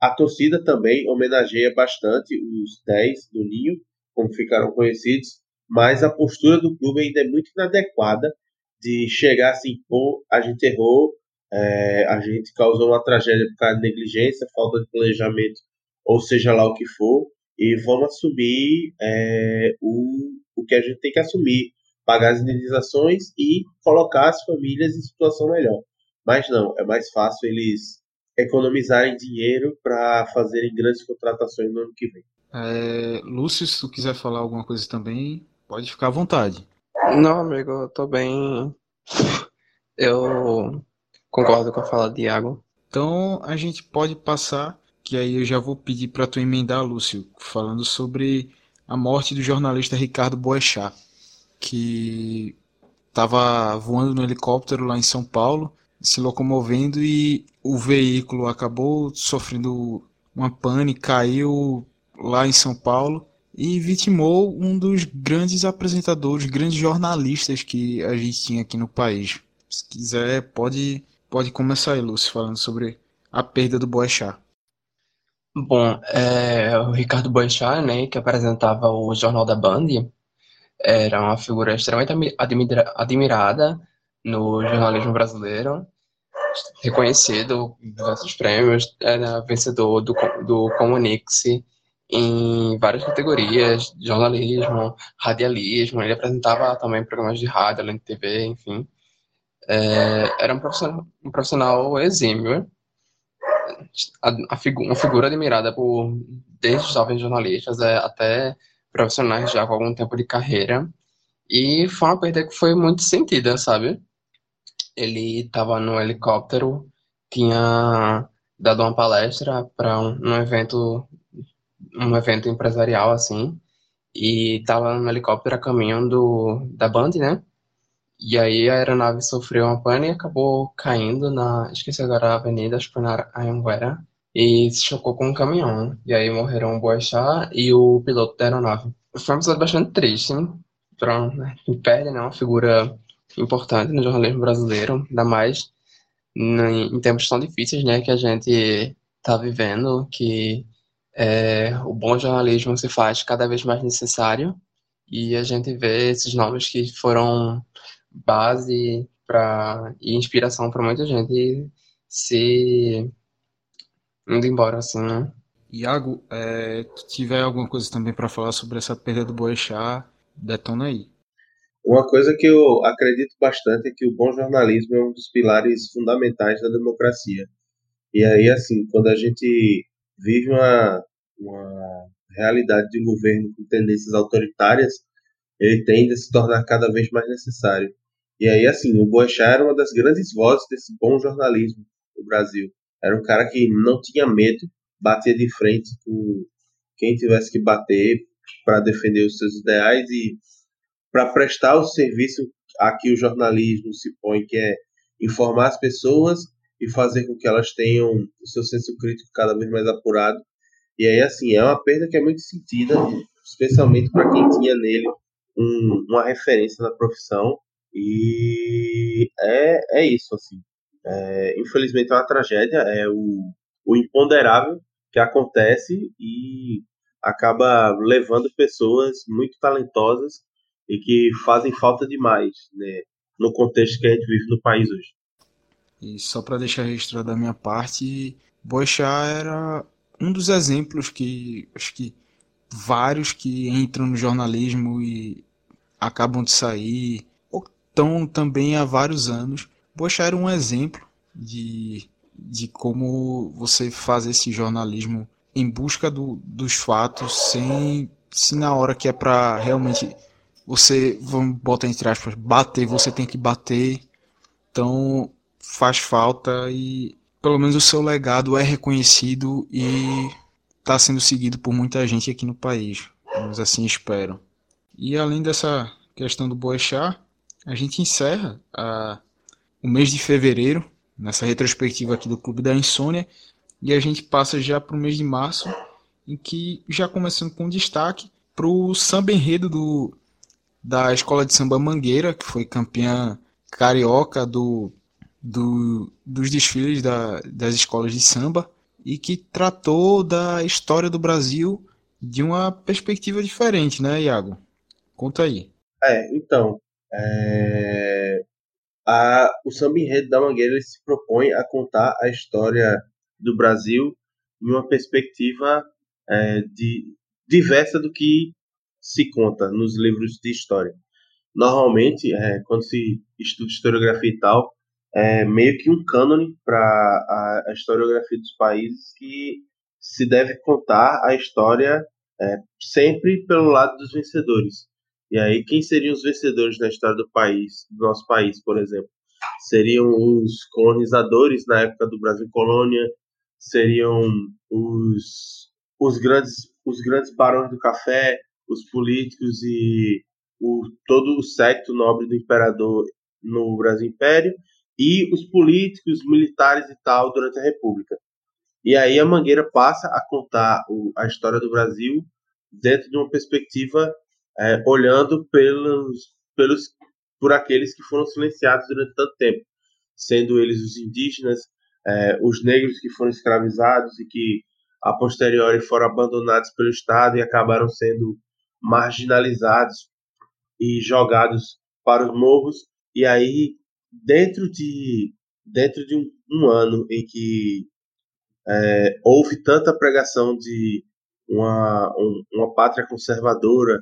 a torcida também homenageia bastante os 10 do Ninho, como ficaram conhecidos, mas a postura do clube ainda é muito inadequada de chegar assim, pô, a gente errou, é, a gente causou uma tragédia por causa de negligência, falta de planejamento, ou seja lá o que for, e vamos assumir é, o, o que a gente tem que assumir, pagar as indenizações e colocar as famílias em situação melhor. Mas não, é mais fácil eles economizarem dinheiro para fazerem grandes contratações no ano que vem. É, Lúcio, se tu quiser falar alguma coisa também, pode ficar à vontade. Não, amigo, eu tô bem. Eu concordo com a fala de Iago. Então a gente pode passar, que aí eu já vou pedir para tu emendar, Lúcio, falando sobre a morte do jornalista Ricardo Boechat, que estava voando no helicóptero lá em São Paulo, se locomovendo e o veículo acabou sofrendo uma pane, caiu lá em São Paulo e vitimou um dos grandes apresentadores, grandes jornalistas que a gente tinha aqui no país. Se quiser, pode, pode começar aí, Lúcio, falando sobre a perda do Boechat. Bom, é, o Ricardo Boechat, né, que apresentava o Jornal da Band, era uma figura extremamente admira admirada no jornalismo brasileiro, reconhecido em diversos prêmios, era vencedor do, do Comunix em várias categorias, jornalismo, radialismo, ele apresentava também programas de rádio, além de TV, enfim. É, era um profissional, um profissional exímio, a, figu uma figura admirada por desde jovens jornalistas é, até profissionais já com algum tempo de carreira. E foi uma perda que foi muito sentida, sabe? Ele estava no helicóptero, tinha dado uma palestra para um, um evento um evento empresarial assim e estava no helicóptero a caminho do, da Band, né? E aí a aeronave sofreu uma pane e acabou caindo na, esqueci agora a avenida, acho que foi na Anhanguera, e se chocou com um caminhão. E aí morreram o Boechat e o piloto da aeronave. Foi um episódio bastante triste, para né? perde, né, uma figura importante no jornalismo brasileiro, ainda mais em tempos tão difíceis, né, que a gente está vivendo, que é, o bom jornalismo se faz cada vez mais necessário e a gente vê esses nomes que foram base para e inspiração para muita gente se indo embora assim, né? Iago, é, tiver alguma coisa também para falar sobre essa perda do Boechat, detona aí. Uma coisa que eu acredito bastante é que o bom jornalismo é um dos pilares fundamentais da democracia. E aí, assim, quando a gente vive uma, uma realidade de um governo com tendências autoritárias, ele tende a se tornar cada vez mais necessário. E aí, assim, o Boechat era uma das grandes vozes desse bom jornalismo no Brasil. Era um cara que não tinha medo, batia de frente com quem tivesse que bater para defender os seus ideais e para prestar o serviço a que o jornalismo se põe, que é informar as pessoas e fazer com que elas tenham o seu senso crítico cada vez mais apurado. E aí, assim, é uma perda que é muito sentida, especialmente para quem tinha nele um, uma referência na profissão e é, é isso, assim. É, infelizmente é uma tragédia, é o, o imponderável que acontece e acaba levando pessoas muito talentosas e que fazem falta demais né, no contexto que a gente vive no país hoje. E só para deixar registrado da minha parte, Boechat era um dos exemplos que acho que vários que entram no jornalismo e acabam de sair estão também há vários anos. Boechat era um exemplo de, de como você faz esse jornalismo em busca do, dos fatos, sem se na hora que é para realmente você, vamos botar entre aspas, bater, você tem que bater. Então faz falta e pelo menos o seu legado é reconhecido e está sendo seguido por muita gente aqui no país. Mas assim espero. E além dessa questão do Boechat, a gente encerra a, o mês de fevereiro, nessa retrospectiva aqui do Clube da Insônia, e a gente passa já para o mês de março, em que já começando com destaque para o samba enredo do, da Escola de Samba Mangueira, que foi campeã carioca do, do, dos desfiles da, das escolas de samba, e que tratou da história do Brasil de uma perspectiva diferente, né, Iago? Conta aí. É, então, é, a, o samba enredo da Mangueira se propõe a contar a história do Brasil em uma perspectiva é, de, diversa do que se conta nos livros de história. Normalmente, é, quando se estuda historiografia e tal, é meio que um cânone para a, a historiografia dos países que se deve contar a história é, sempre pelo lado dos vencedores. E aí, quem seriam os vencedores na história do país, do nosso país, por exemplo? Seriam os colonizadores na época do Brasil colônia, seriam os, os grandes os grandes barões do café, os políticos e o, todo o secto nobre do imperador no Brasil Império e os políticos, militares e tal durante a República. E aí a Mangueira passa a contar o, a história do Brasil dentro de uma perspectiva é, olhando pelos, pelos por aqueles que foram silenciados durante tanto tempo, sendo eles os indígenas, é, os negros que foram escravizados e que a posteriori foram abandonados pelo Estado e acabaram sendo marginalizados e jogados para os morros. E aí, dentro de, dentro de um, um ano em que é, houve tanta pregação de uma, um, uma pátria conservadora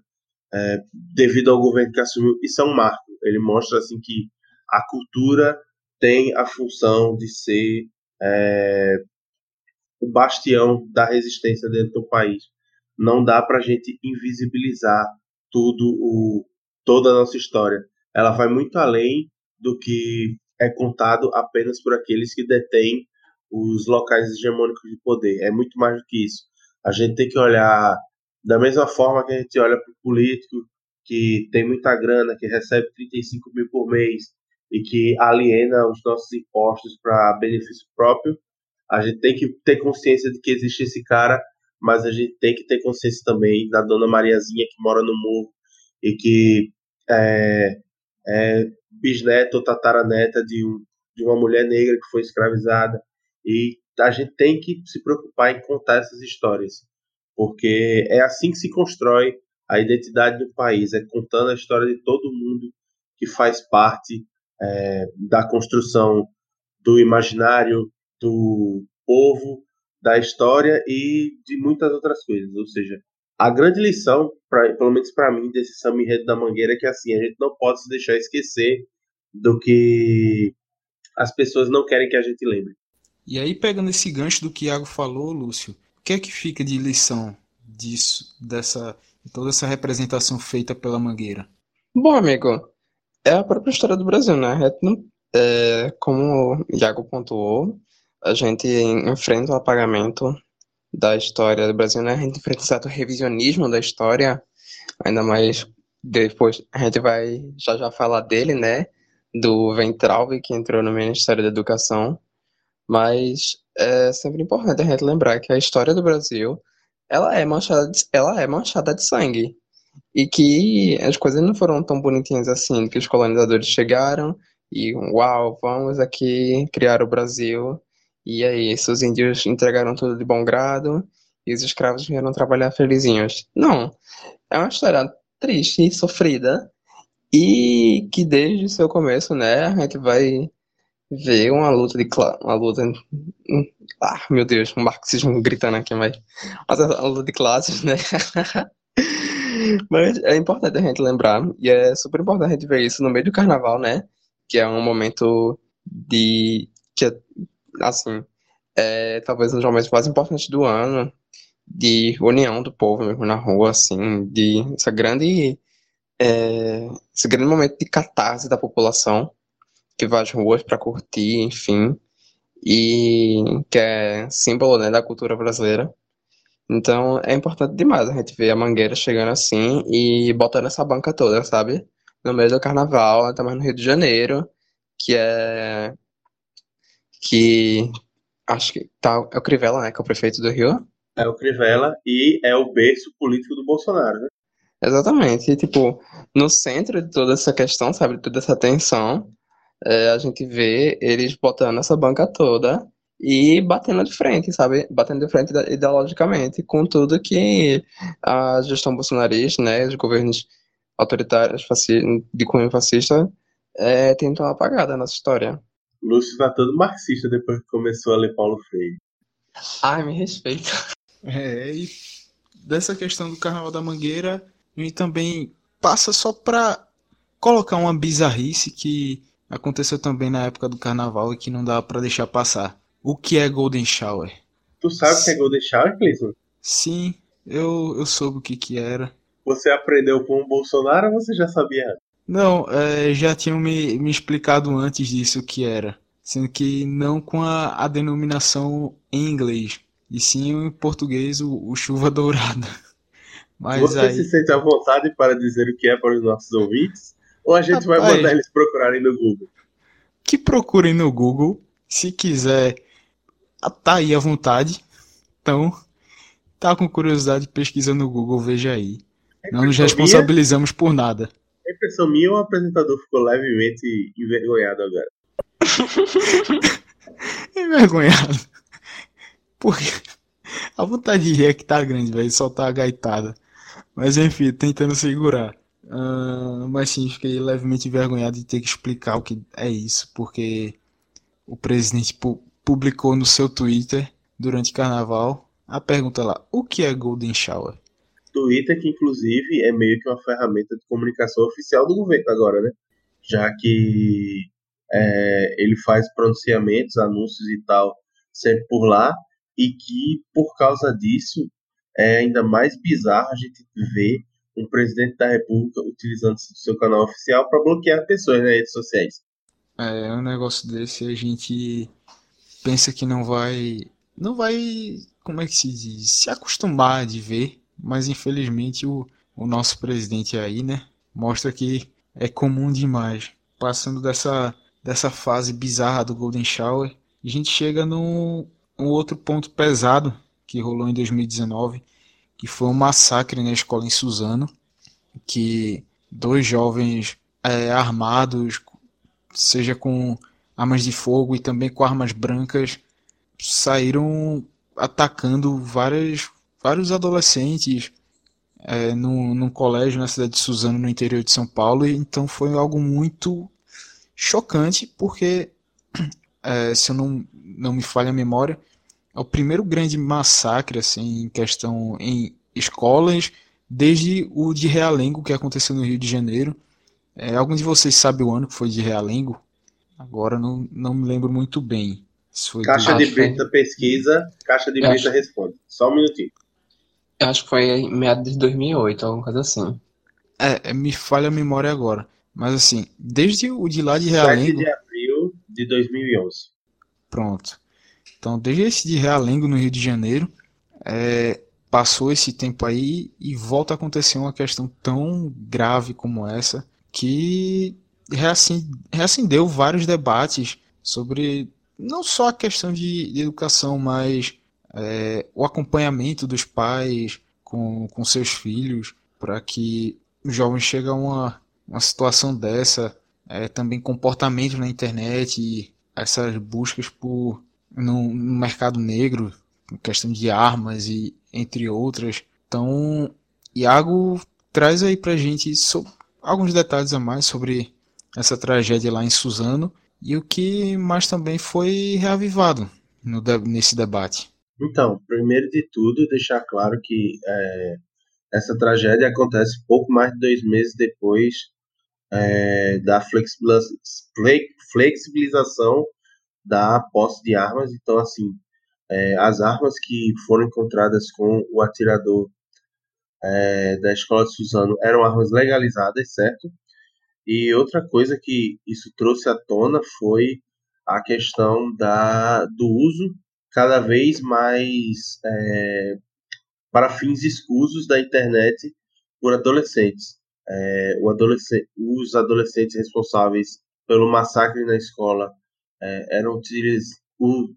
é, devido ao governo que assumiu, isso é um marco. Ele mostra assim que a cultura tem a função de ser é, o bastião da resistência dentro do país. Não dá para a gente invisibilizar tudo o toda a nossa história. Ela vai muito além do que é contado apenas por aqueles que detêm os locais hegemônicos de poder. É muito mais do que isso. A gente tem que olhar da mesma forma que a gente olha para o político que tem muita grana, que recebe 35 mil por mês e que aliena os nossos impostos para benefício próprio, a gente tem que ter consciência de que existe esse cara, mas a gente tem que ter consciência também da dona Mariazinha que mora no morro e que é, é bisneta ou tataraneta de, um, de uma mulher negra que foi escravizada. E a gente tem que se preocupar em contar essas histórias, porque é assim que se constrói a identidade do país, é contando a história de todo mundo que faz parte é, da construção do imaginário do povo, da história e de muitas outras coisas. Ou seja, a grande lição, pra, pelo menos para mim, desse samba da Mangueira é que assim, a gente não pode se deixar esquecer do que as pessoas não querem que a gente lembre. E aí, pegando esse gancho do que Iago falou, Lúcio, o que é que fica de lição disso, dessa toda essa representação feita pela Mangueira? Bom, amigo, é a própria história do Brasil, né? É, como o Iago pontuou, a gente enfrenta o apagamento da história do Brasil, né? A gente enfrenta certo revisionismo da história, ainda mais depois a gente vai já já falar dele, né? Do Ventralve, que entrou no Ministério da Educação. Mas é sempre importante a gente lembrar que a história do Brasil ela é manchada de, ela é manchada de sangue e que as coisas não foram tão bonitinhas assim, que os colonizadores chegaram e uau, vamos aqui criar o Brasil e aí os índios entregaram tudo de bom grado e os escravos vieram trabalhar felizinhos. Não, é uma história triste e sofrida e que desde seu começo, né, a gente vai ver uma luta de uma luta ah, meu Deus, um marxismo gritando aqui, mas, mas a luta de classes, né? *laughs* mas é importante a gente lembrar e é super importante a gente ver isso no meio do carnaval, né? Que é um momento de que é, assim, é talvez um dos momentos mais importantes do ano de união do povo mesmo na rua, assim, de essa grande é, esse grande momento de catarse da população que vai às ruas para curtir, enfim, e que é símbolo né, da cultura brasileira. Então é importante demais a gente ver a Mangueira chegando assim e botando essa banca toda, sabe? No meio do carnaval, também no Rio de Janeiro, que é. Que. acho que tá. É o Crivella, né? Que é o prefeito do Rio. É o Crivella e é o berço político do Bolsonaro, né? Exatamente. E, tipo, no centro de toda essa questão, sabe? De toda essa tensão, é, a gente vê eles botando essa banca toda e batendo de frente, sabe? Batendo de frente ideologicamente com tudo que a gestão bolsonarista, né, os governos autoritários de cunho fascista é, tentam apagar da nossa história. Lúcio tá todo marxista depois que começou a ler Paulo Freire. Ai, me respeita. É, e dessa questão do Carnaval da Mangueira, a gente também passa só pra colocar uma bizarrice que aconteceu também na época do carnaval e que não dá para deixar passar. O que é Golden Shower? Tu sabe o que é Golden Shower, Cleiton? Sim, Eu, eu soube o que que era. Você aprendeu com o Bolsonaro ou você já sabia? Não, é, já tinham me, me explicado antes disso o que era. Sendo que não com a, a denominação em inglês. E sim em português o, o chuva *laughs* dourada. Mas você aí... se sente à vontade para dizer o que é para os nossos ouvintes? Ou a gente Rapaz, vai mandar eles procurarem no Google? Que procurem no Google. Se quiser, tá aí à vontade. Então, tá com curiosidade, pesquisa no Google, veja aí. Não nos responsabilizamos por nada. Impressão minha, o apresentador ficou levemente envergonhado agora. *laughs* envergonhado. Porque a vontade de rir é que tá grande, velho. Soltar a gaitada. Mas enfim, tentando segurar. Uh, mas sim, fiquei levemente envergonhado de ter que explicar o que é isso, porque o presidente pu publicou no seu Twitter durante carnaval a pergunta lá: o que é Golden Shower? Twitter, que inclusive é meio que uma ferramenta de comunicação oficial do governo agora, né? Já que é, ele faz pronunciamentos, anúncios e tal, sempre por lá, e que por causa disso é ainda mais bizarro a gente ver um presidente da República utilizando seu canal oficial para bloquear pessoas nas redes sociais. É, um negócio desse a gente pensa que não vai. Não vai. Como é que se diz? Se acostumar de ver, mas infelizmente o, o nosso presidente aí, né? Mostra que é comum demais. Passando dessa, dessa fase bizarra do Golden Shower, a gente chega num um outro ponto pesado que rolou em 2019, que foi um massacre na escola em Suzano, que dois jovens é, armados, seja com armas de fogo e também com armas brancas, saíram atacando várias, vários adolescentes é, num, num colégio na cidade de Suzano, no interior de São Paulo, e então foi algo muito chocante, porque, *clears throat* é, se eu não, não me falha a memória, é o primeiro grande massacre assim, em questão em escolas, desde o de Realengo, que aconteceu no Rio de Janeiro. É, algum de vocês sabe o ano que foi de Realengo? Agora não, não me lembro muito bem. Caixa de Brita pesquisa, Caixa de Brita responde. Só um minutinho. Eu acho que foi em meados de 2008, alguma coisa assim. É, é, me falha a memória agora. Mas assim, desde o de lá de Realengo... 7 de abril de 2011. Pronto. Então, desde esse de Realengo, no Rio de Janeiro, é, passou esse tempo aí e volta a acontecer uma questão tão grave como essa que reacendeu vários debates sobre não só a questão de, de educação, mas é, o acompanhamento dos pais com, com seus filhos para que os jovens cheguem a uma, uma situação dessa, é, também comportamento na internet e essas buscas por no, no mercado negro, questão de armas e entre outras. Então, Iago traz aí pra gente so, alguns detalhes a mais sobre essa tragédia lá em Suzano e o que mais também foi reavivado no, nesse debate. Então, primeiro de tudo, deixar claro que é, essa tragédia acontece pouco mais de dois meses depois é, da flexibilização da posse de armas. Então, assim, é, as armas que foram encontradas com o atirador é, da escola de Suzano eram armas legalizadas, certo? E outra coisa que isso trouxe à tona foi a questão da, do uso cada vez mais é, para fins escusos da internet por adolescentes. É, os adolescentes responsáveis pelo massacre na escola é, eram,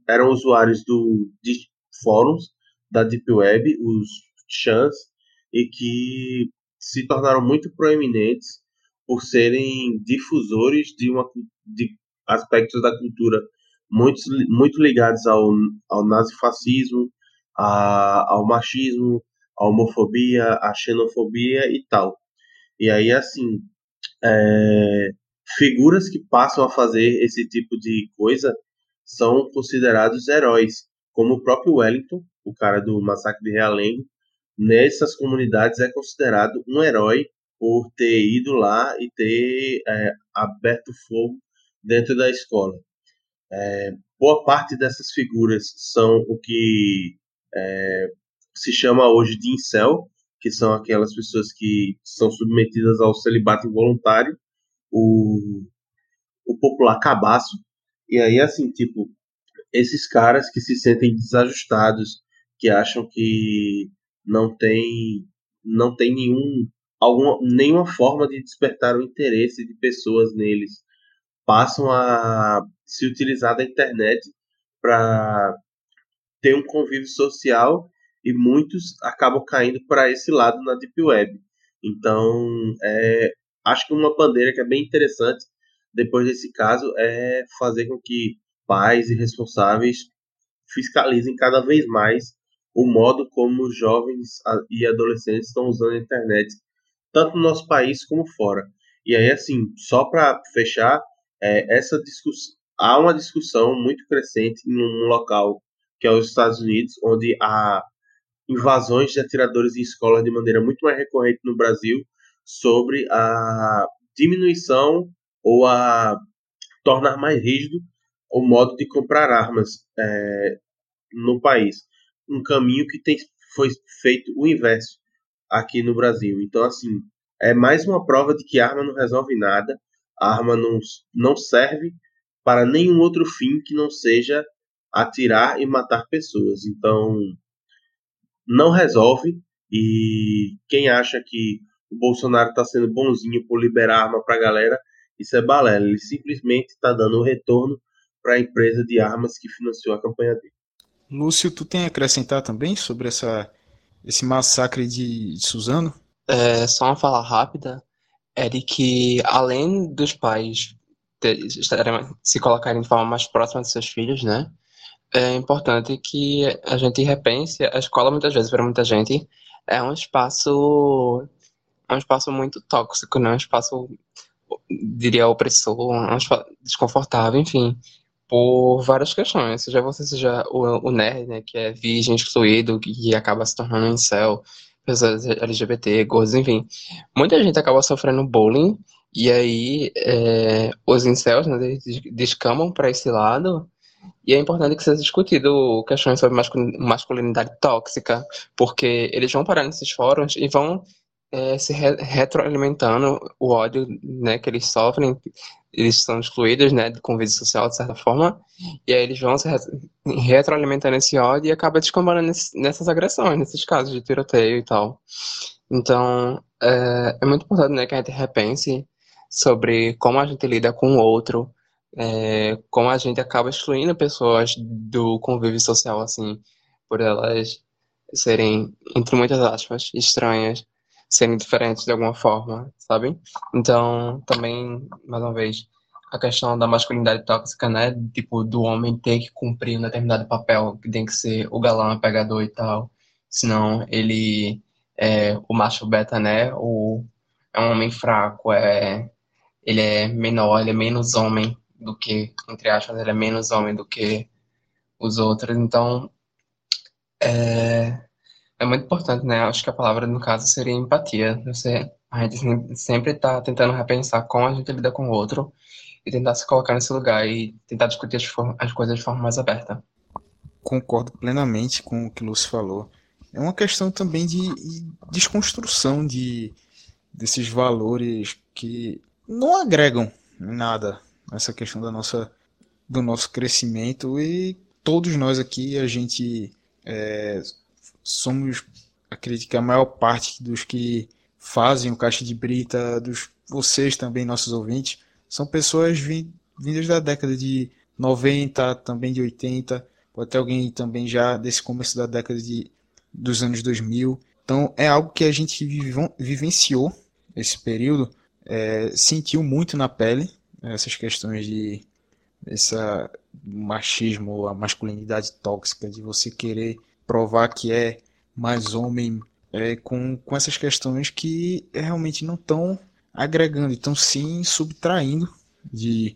eram usuários do, de fóruns da Deep Web, os chans, e que se tornaram muito proeminentes por serem difusores de, uma, de aspectos da cultura muito, muito ligados ao, ao nazifascismo, a, ao machismo, à homofobia, à xenofobia e tal. E aí, assim, é, figuras que passam a fazer esse tipo de coisa são considerados heróis, como o próprio Wellington, o cara do massacre de Realengo, nessas comunidades é considerado um herói por ter ido lá e ter é, aberto fogo dentro da escola. É, boa parte dessas figuras são o que é, se chama hoje de incel, que são aquelas pessoas que são submetidas ao celibato involuntário, o, o popular cabaço. E aí, assim, tipo, esses caras que se sentem desajustados, que acham que não tem, não tem nenhum, alguma, nenhuma forma de despertar o interesse de pessoas neles, passam a se utilizar da internet para ter um convívio social e muitos acabam caindo para esse lado na Deep Web. Então, é, acho que uma bandeira que é bem interessante depois desse caso é fazer com que pais e responsáveis fiscalizem cada vez mais o modo como os jovens e adolescentes estão usando a internet, tanto no nosso país como fora. E aí, assim, só para fechar, é, essa discussão, há uma discussão muito crescente em um local que é os Estados Unidos, onde há invasões de atiradores em escolas de maneira muito mais recorrente no Brasil sobre a diminuição ou a tornar mais rígido o modo de comprar armas é, no país. Um caminho que tem, foi feito o inverso aqui no Brasil. Então, assim, é mais uma prova de que arma não resolve nada, arma não, não serve para nenhum outro fim que não seja atirar e matar pessoas. Então, não resolve. E quem acha que o Bolsonaro está sendo bonzinho por liberar arma para a galera, isso é balela. Ele simplesmente está dando o retorno para a empresa de armas que financiou a campanha dele. Lúcio, tu tem a acrescentar também sobre essa, esse massacre de, de Suzano? É, só uma fala rápida é de que, além dos pais se colocarem de forma mais próxima de seus filhos, né? é importante que a gente repense. A escola, muitas vezes, para muita gente, é um espaço, é um espaço muito tóxico, né? Um espaço, diria, opressor, um espaço desconfortável, enfim, por várias questões. Seja você seja o, o nerd, né, que é virgem, excluído, que acaba se tornando um incel, pessoas LGBT, gordos, enfim. Muita gente acaba sofrendo bullying, e aí é, os incels, né, descamam para esse lado e é importante que seja discutido questões sobre masculinidade tóxica, porque eles vão parar nesses fóruns e vão é, se re retroalimentando o ódio né, que eles sofrem, eles são excluídos né, do convívio social, de certa forma, e aí eles vão se re retroalimentando esse ódio e acaba descambando nessas agressões, nesses casos de tiroteio e tal. Então, é, é muito importante né, que a gente repense sobre como a gente lida com o outro, é, como a gente acaba excluindo pessoas do convívio social, assim, por elas serem, entre muitas aspas, estranhas, serem diferentes de alguma forma, sabe? Então, também, mais uma vez, a questão da masculinidade tóxica, né? Tipo, do homem ter que cumprir um determinado papel, que tem que ser o galã, pegador e tal. Senão ele é o macho beta, né? O, é um homem fraco, é, ele é menor, ele é menos homem do que, entre aspas, ele é menos homem do que os outros. Então, é, é muito importante, né? Acho que a palavra, no caso, seria empatia. Você, a gente sempre está tentando repensar como a gente lida com o outro e tentar se colocar nesse lugar e tentar discutir as, as coisas de forma mais aberta. Concordo plenamente com o que o Lúcio falou. É uma questão também de, de desconstrução de, desses valores que não agregam nada essa questão da nossa, do nosso crescimento e todos nós aqui, a gente é, somos, acredito que a maior parte dos que fazem o Caixa de Brita, dos vocês também, nossos ouvintes, são pessoas vindas da década de 90, também de 80, pode ter alguém também já desse começo da década de, dos anos 2000. Então é algo que a gente vivenciou esse período, é, sentiu muito na pele, essas questões de essa machismo, a masculinidade tóxica, de você querer provar que é mais homem, é, com, com essas questões que realmente não estão agregando, estão sim subtraindo de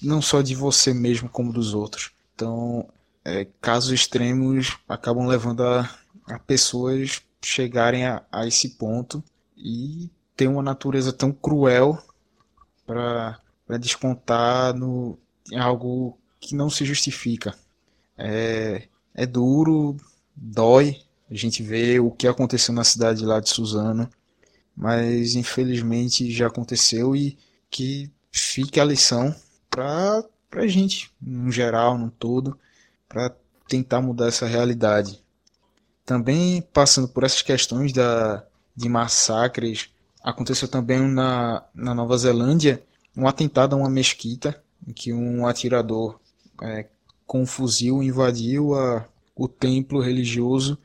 não só de você mesmo como dos outros. Então, é, casos extremos acabam levando a, a pessoas chegarem a, a esse ponto e ter uma natureza tão cruel para para descontar no, em algo que não se justifica. É, é duro, dói, A gente vê o que aconteceu na cidade lá de Suzano, mas infelizmente já aconteceu e que fique a lição para a gente, no geral, no todo, para tentar mudar essa realidade. Também passando por essas questões da, de massacres, aconteceu também na, na Nova Zelândia um atentado a uma mesquita, em que um atirador é, com um fuzil invadiu a, o templo religioso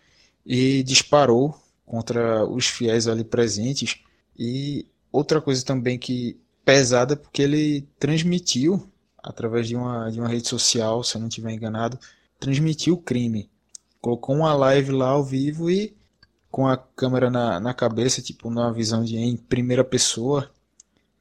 e disparou contra os fiéis ali presentes. E outra coisa também que pesada, porque ele transmitiu através de uma, de uma rede social, se eu não estiver enganado, transmitiu o crime. Colocou uma live lá ao vivo e com a câmera na, na cabeça, tipo, numa visão de em primeira pessoa,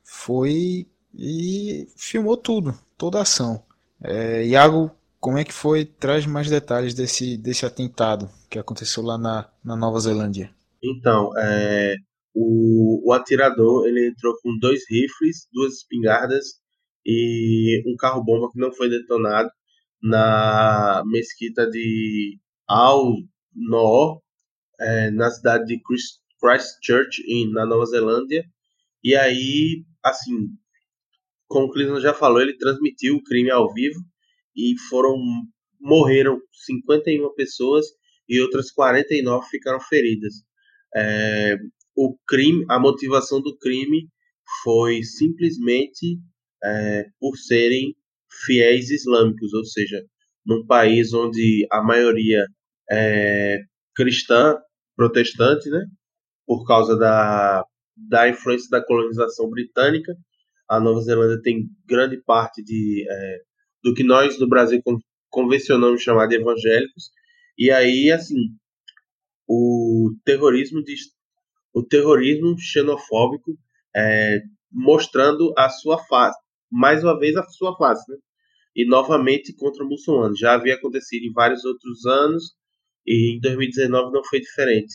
foi e filmou tudo, toda a ação. É, Iago como é que foi? Traz mais detalhes desse, desse atentado que aconteceu lá na, na Nova Zelândia. Então, é, o, o atirador ele entrou com dois rifles, duas espingardas e um carro-bomba que não foi detonado na mesquita de Al-Noor, é, na cidade de Christchurch, na Nova Zelândia. E aí, assim, como o Clisman já falou, ele transmitiu o crime ao vivo e foram morreram 51 pessoas e outras 49 ficaram feridas. É, o crime, a motivação do crime foi simplesmente é, por serem fiéis islâmicos, ou seja, num país onde a maioria é cristã, protestante, né? Por causa da, da influência da colonização britânica, a Nova Zelândia tem grande parte de é, do que nós no Brasil convencionamos chamar de evangélicos. E aí, assim, o terrorismo de, o terrorismo xenofóbico é, mostrando a sua face, mais uma vez a sua face, né? E novamente contra muçulmanos. Já havia acontecido em vários outros anos e em 2019 não foi diferente.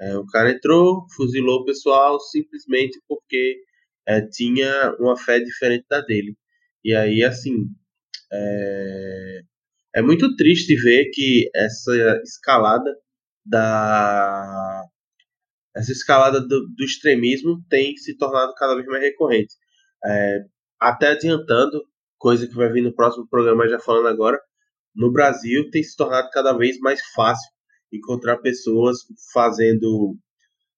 É, o cara entrou, fuzilou o pessoal simplesmente porque é, tinha uma fé diferente da dele. E aí, assim, é, é muito triste ver que essa escalada da essa escalada do, do extremismo tem se tornado cada vez mais recorrente. É, até adiantando, coisa que vai vir no próximo programa já falando agora, no Brasil tem se tornado cada vez mais fácil encontrar pessoas fazendo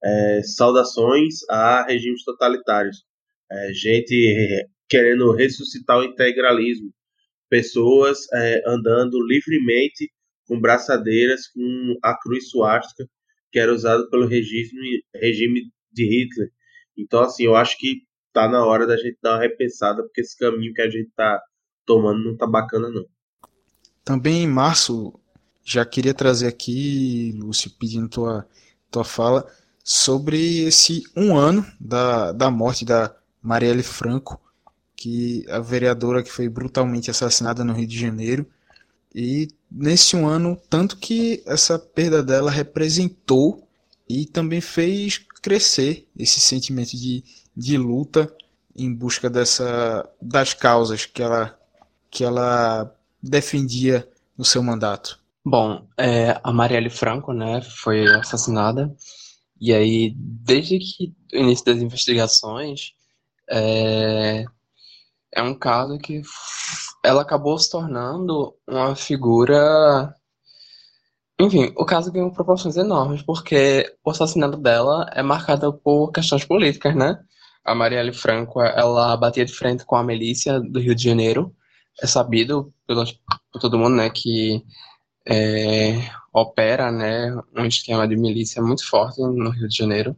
é, saudações a regimes totalitários. É, gente querendo ressuscitar o integralismo, pessoas é, andando livremente com braçadeiras com a cruz suástica que era usado pelo regime, regime de Hitler. Então, assim, eu acho que tá na hora da gente dar uma repensada, porque esse caminho que a gente tá tomando não tá bacana, não. Também em março, já queria trazer aqui, Lúcio, pedindo tua, tua fala, sobre esse um ano da, da morte da Marielle Franco, que a vereadora que foi brutalmente assassinada no Rio de Janeiro. E nesse um ano, tanto que essa perda dela representou e também fez crescer esse sentimento de, de luta em busca dessa das causas que ela que ela defendia no seu mandato. Bom, é, a Marielle Franco, né, foi assassinada e aí desde que o início das investigações é, é um caso que ela acabou se tornando uma figura. Enfim, o caso ganhou proporções enormes, porque o assassinato dela é marcado por questões políticas, né? A Marielle Franco, ela batia de frente com a milícia do Rio de Janeiro. É sabido por todo mundo, né, que é, opera, né, um esquema de milícia muito forte no Rio de Janeiro,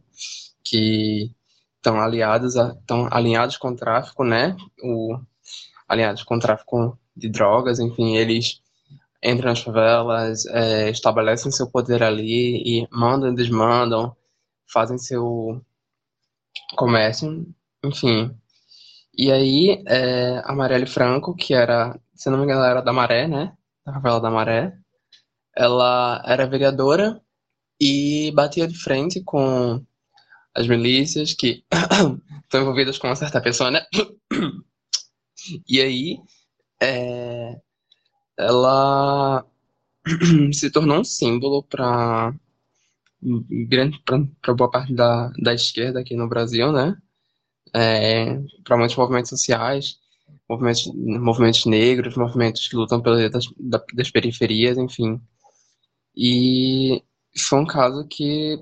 que estão aliados estão alinhados com o tráfico, né? O, alinhados com o tráfico de drogas, enfim, eles entram nas favelas, é, estabelecem seu poder ali e mandam, desmandam, fazem seu comércio, enfim. E aí, é, a Marielle Franco, que era, se não me engano, era da Maré, né? Da favela da Maré. Ela era vereadora e batia de frente com as milícias que *coughs* estão envolvidas com uma certa pessoa, né? *coughs* E aí, é, ela *coughs* se tornou um símbolo para grande para boa parte da, da esquerda aqui no Brasil, né? É, para muitos movimentos sociais, movimentos, movimentos negros, movimentos que lutam pelas das, das periferias, enfim. E foi um caso que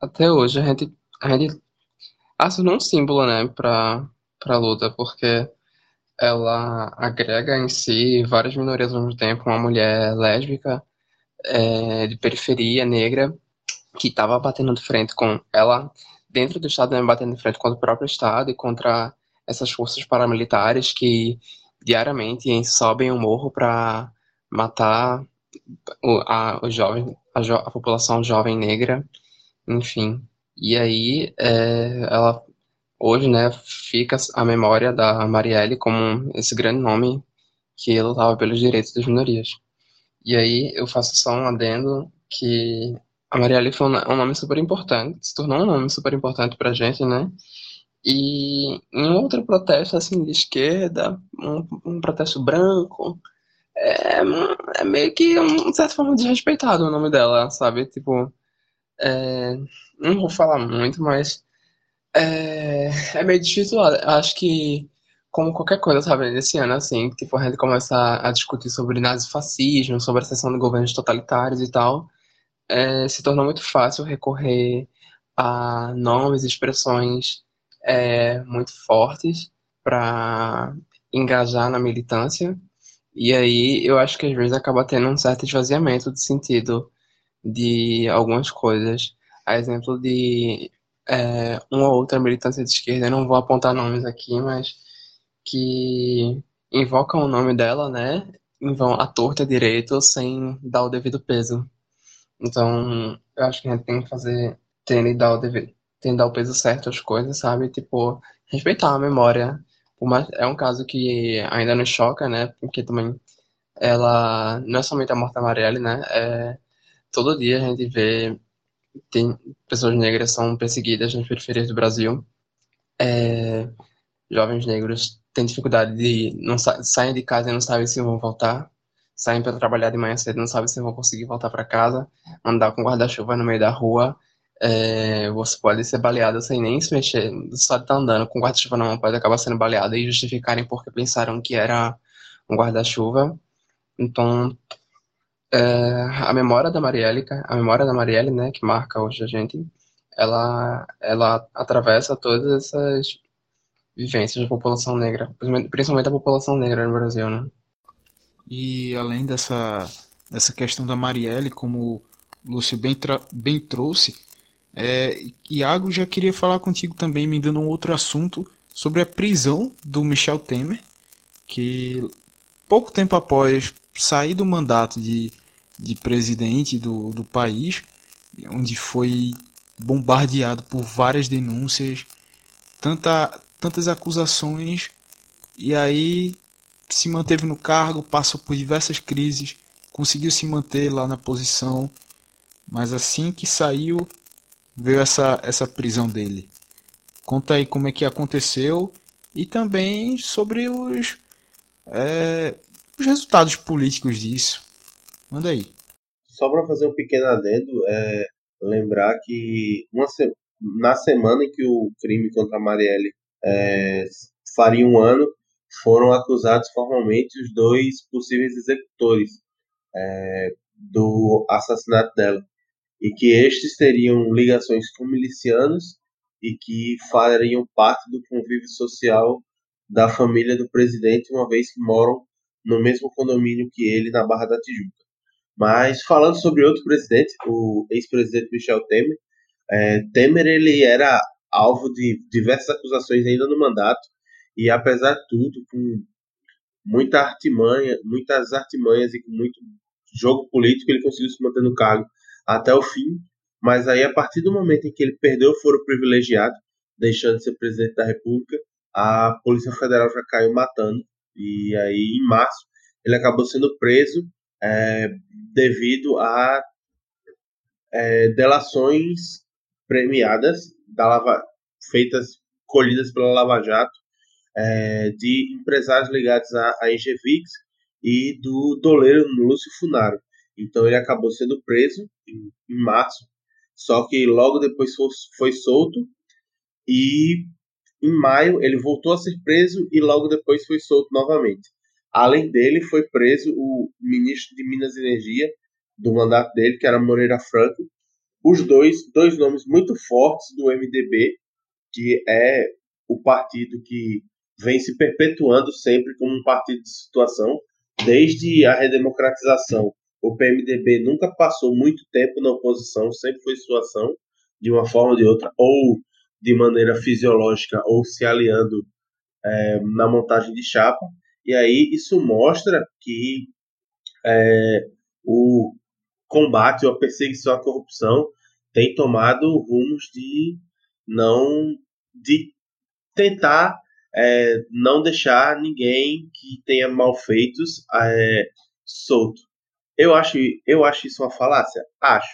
até hoje a gente, a gente assinou um símbolo, né, para a luta, porque ela agrega em si várias minorias ao mesmo tempo, uma mulher lésbica, é, de periferia, negra, que estava batendo de frente com ela, dentro do Estado, né, batendo de frente contra o próprio Estado e contra essas forças paramilitares que diariamente sobem o morro para matar a, os jovens, a, jo, a, população jovem negra, enfim. E aí, é, ela hoje, né, fica a memória da Marielle como esse grande nome que lutava pelos direitos das minorias. E aí eu faço só um adendo que a Marielle foi um nome super importante, se tornou um nome super importante pra gente, né? E em outro protesto, assim, de esquerda, um, um protesto branco, é, é, meio que, de certa forma, desrespeitado o nome dela, sabe? Tipo, é, não vou falar muito, mas é, é meio difícil. Acho que, como qualquer coisa, sabe, nesse ano, assim, tipo, a gente começa a discutir sobre nazifascismo, sobre a seção de governos totalitários e tal, é, se tornou muito fácil recorrer a nomes expressões é, muito fortes para engajar na militância. E aí eu acho que às vezes acaba tendo um certo esvaziamento de sentido de algumas coisas. A exemplo de é, uma ou outra militância de esquerda, eu não vou apontar nomes aqui, mas que invocam o nome dela, né? Em vão à torta direito sem dar o devido peso. Então, eu acho que a gente tem que fazer, tem que dar o devido, tem dar o peso certo às coisas, sabe? Tipo, respeitar a memória. É um caso que ainda nos choca, né? Porque também ela não é somente a morte da Marielle, né? É, todo dia a gente vê tem pessoas negras são perseguidas nas periferias do Brasil. É, jovens negros têm dificuldade de não sa saem de casa e não sabem se vão voltar saem para trabalhar de manhã cedo, não sabem se vão conseguir voltar para casa, andar com guarda-chuva no meio da rua, é, você pode ser baleado sem nem se mexer, só de tá andando com guarda-chuva na mão pode acabar sendo baleado e justificarem porque pensaram que era um guarda-chuva. Então, é, a memória da Marielle, a memória da Marielle, né, que marca hoje a gente, ela, ela atravessa todas essas vivências da população negra, principalmente a população negra no Brasil, né? E além dessa, dessa questão da Marielle, como o Lúcio bem, bem trouxe, é, Iago já queria falar contigo também, me dando um outro assunto sobre a prisão do Michel Temer, que pouco tempo após sair do mandato de, de presidente do, do país, onde foi bombardeado por várias denúncias, tanta, tantas acusações, e aí se manteve no cargo, passou por diversas crises, conseguiu se manter lá na posição, mas assim que saiu, veio essa, essa prisão dele. Conta aí como é que aconteceu e também sobre os, é, os resultados políticos disso. Manda aí. Só para fazer um pequeno adendo, é, lembrar que uma se... na semana em que o crime contra a Marielle é, faria um ano, foram acusados formalmente os dois possíveis executores é, do assassinato dela e que estes teriam ligações com milicianos e que fariam parte do convívio social da família do presidente, uma vez que moram no mesmo condomínio que ele na Barra da Tijuca. Mas falando sobre outro presidente, o ex-presidente Michel Temer, é, Temer ele era alvo de diversas acusações ainda no mandato e apesar de tudo, com muita artimanha, muitas artimanhas e com muito jogo político, ele conseguiu se manter no cargo até o fim. Mas aí, a partir do momento em que ele perdeu o foro privilegiado, deixando de ser presidente da República, a Polícia Federal já caiu matando. E aí, em março, ele acabou sendo preso é, devido a é, delações premiadas da Lava, feitas colhidas pela Lava Jato é, de empresários ligados à, à Engevix e do doleiro Lúcio Funaro. Então ele acabou sendo preso em, em março só que logo depois foi, foi solto e em maio ele voltou a ser preso e logo depois foi solto novamente. Além dele, foi preso o ministro de Minas e Energia do mandato dele, que era Moreira Franco. Os dois, dois nomes muito fortes do MDB, que é o partido que vem se perpetuando sempre como um partido de situação, desde a redemocratização. O PMDB nunca passou muito tempo na oposição, sempre foi situação, de uma forma ou de outra, ou de maneira fisiológica, ou se aliando é, na montagem de chapa. E aí isso mostra que é, o combate ou a perseguição à corrupção tem tomado rumos de não de tentar é, não deixar ninguém que tenha malfeitos é, solto. Eu acho, eu acho isso uma falácia? Acho.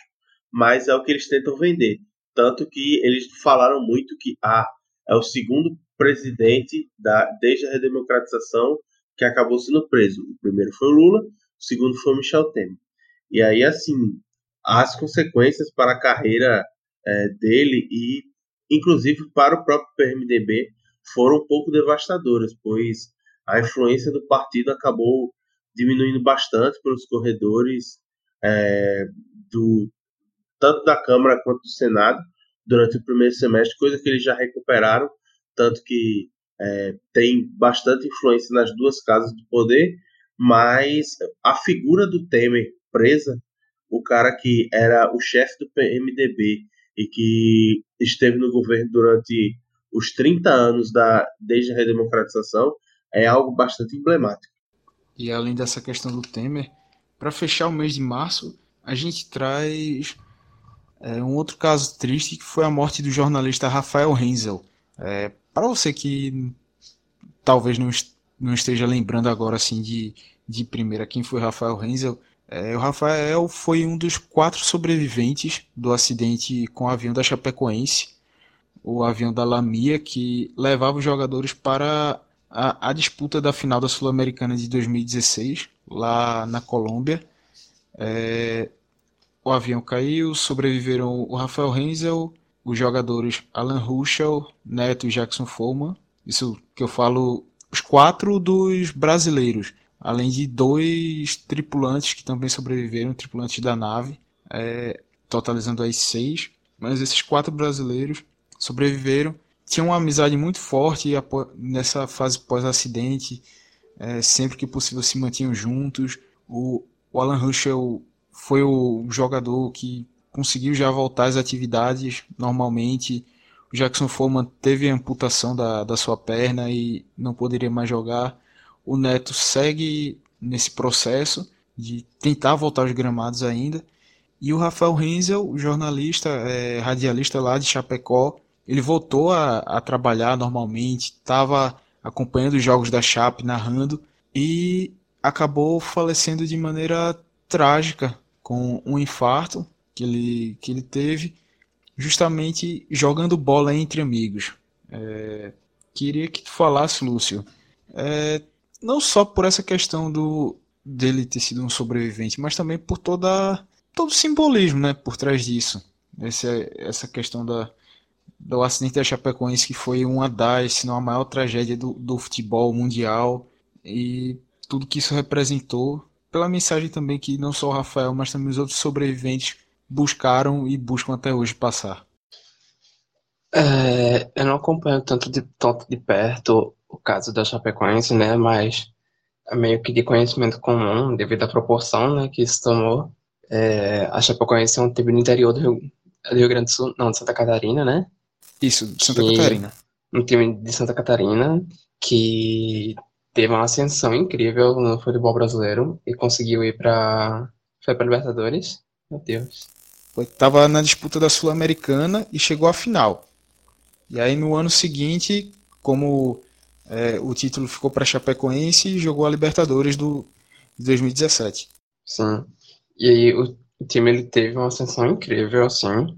Mas é o que eles tentam vender. Tanto que eles falaram muito que ah, é o segundo presidente da, desde a redemocratização que acabou sendo preso. O primeiro foi o Lula, o segundo foi o Michel Temer. E aí, assim, as consequências para a carreira é, dele e, inclusive, para o próprio PMDB foram um pouco devastadoras, pois a influência do partido acabou diminuindo bastante pelos corredores é, do tanto da Câmara quanto do Senado durante o primeiro semestre, coisa que eles já recuperaram, tanto que é, tem bastante influência nas duas casas do poder, mas a figura do Temer presa, o cara que era o chefe do PMDB e que esteve no governo durante os 30 anos da desde a redemocratização, é algo bastante emblemático. E além dessa questão do Temer, para fechar o mês de março, a gente traz é, um outro caso triste que foi a morte do jornalista Rafael Renzel. É, para você que talvez não, não esteja lembrando agora assim de, de primeira quem foi Rafael Renzel, é, o Rafael foi um dos quatro sobreviventes do acidente com o avião da Chapecoense, o avião da Lamia, que levava os jogadores para a, a disputa da final da Sul-Americana de 2016, lá na Colômbia. É, o avião caiu, sobreviveram o Rafael Renzel, os jogadores Alan Ruschel, Neto e Jackson Foreman. Isso que eu falo, os quatro dos brasileiros, além de dois tripulantes que também sobreviveram, tripulantes da nave, é, totalizando aí seis. Mas esses quatro brasileiros sobreviveram, tinham uma amizade muito forte nessa fase pós-acidente, é, sempre que possível se mantinham juntos. O, o Alan Ruschel foi o jogador que conseguiu já voltar às atividades normalmente. O Jackson Foreman teve a amputação da, da sua perna e não poderia mais jogar. O Neto segue nesse processo de tentar voltar aos gramados ainda. E o Rafael Renzel, jornalista, é, radialista lá de Chapecó, ele voltou a, a trabalhar normalmente, estava acompanhando os jogos da Chape, narrando, e acabou falecendo de maneira trágica com um infarto que ele, que ele teve justamente jogando bola entre amigos. É, queria que tu falasse, Lúcio, é, não só por essa questão do dele ter sido um sobrevivente, mas também por toda todo o simbolismo, né, por trás disso. Essa, essa questão da, do acidente da Chapecoense que foi uma das, se não a maior tragédia do, do futebol mundial e tudo que isso representou pela mensagem também que não só o Rafael, mas também os outros sobreviventes buscaram e buscam até hoje passar. É, eu não acompanho tanto de, tanto de perto o caso da Chapecoense, né, mas é meio que de conhecimento comum, devido à proporção né, que isso tomou. É, a Chapecoense é um time do interior do Rio, do Rio Grande do Sul, não, de Santa Catarina, né? Isso, de Santa que, Catarina. Um time de Santa Catarina que teve uma ascensão incrível no futebol brasileiro e conseguiu ir para foi para Libertadores. Meu Deus. Foi, tava na disputa da Sul-Americana e chegou à final. E aí no ano seguinte, como é, o título ficou para Chapecoense, jogou a Libertadores do de 2017. Sim. E aí o, o time ele teve uma ascensão incrível assim.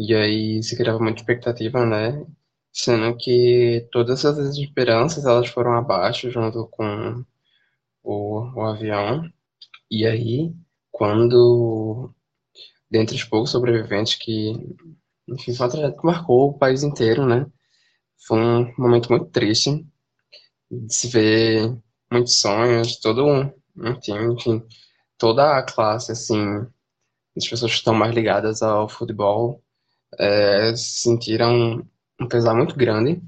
E aí se criava muita expectativa, né? sendo que todas as esperanças elas foram abaixo junto com o, o avião. E aí, quando dentre os poucos sobreviventes que, enfim, foi uma tragédia que marcou o país inteiro, né? Foi um momento muito triste de se ver muitos sonhos, todo um, enfim, toda a classe, assim, as pessoas que estão mais ligadas ao futebol é, sentiram um pesar muito grande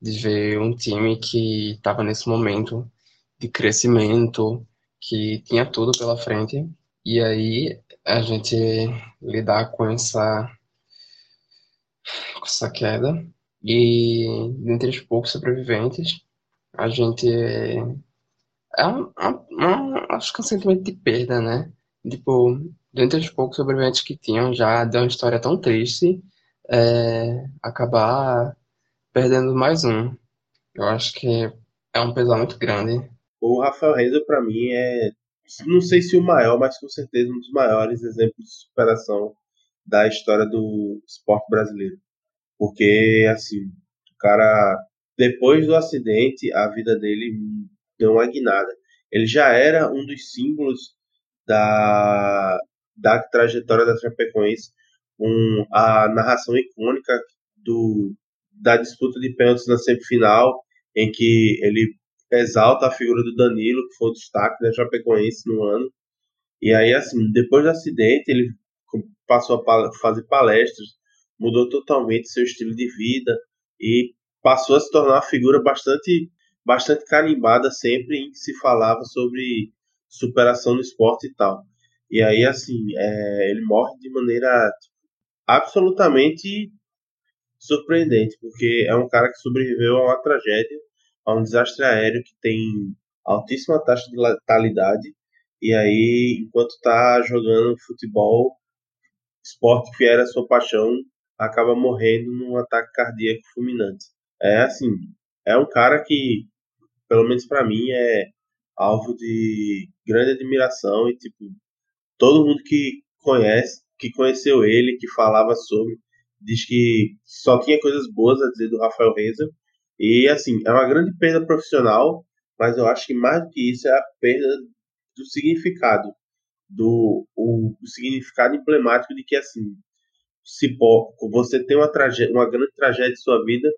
de ver um time que estava nesse momento de crescimento, que tinha tudo pela frente, e aí a gente lidar com essa, com essa queda. E dentre os poucos sobreviventes, a gente é um, um, um, acho que é um sentimento de perda, né? Tipo, dentre os poucos sobreviventes que tinham já de uma história tão triste, é, acabar perdendo mais um. Eu acho que é um pesar muito grande. O Rafael Renzo, para mim, é, não sei se o maior, mas com certeza um dos maiores exemplos de superação da história do esporte brasileiro. Porque, assim, o cara, depois do acidente, a vida dele deu uma guinada. Ele já era um dos símbolos da, da trajetória da Chapecoense, um, a narração icônica do, da disputa de pênaltis na semifinal, em que ele exalta a figura do Danilo, que foi o destaque da Chapecoense no ano. E aí, assim, depois do acidente, ele passou a fazer palestras, mudou totalmente seu estilo de vida e passou a se tornar uma figura bastante, bastante carimbada sempre em que se falava sobre superação no esporte e tal. E aí, assim, é, ele morre de maneira tipo, absolutamente surpreendente, porque é um cara que sobreviveu a uma tragédia, a um desastre aéreo que tem altíssima taxa de letalidade, e aí, enquanto está jogando futebol, esporte que era sua paixão, acaba morrendo num ataque cardíaco fulminante. É assim, é um cara que, pelo menos para mim, é alvo de grande admiração e tipo todo mundo que conhece, que conheceu ele, que falava sobre, diz que só tinha coisas boas a dizer do Rafael Reza. E assim, é uma grande perda profissional, mas eu acho que mais do que isso é a perda do significado, do o, o significado emblemático de que assim, se você tem uma tragédia, uma grande tragédia em sua vida,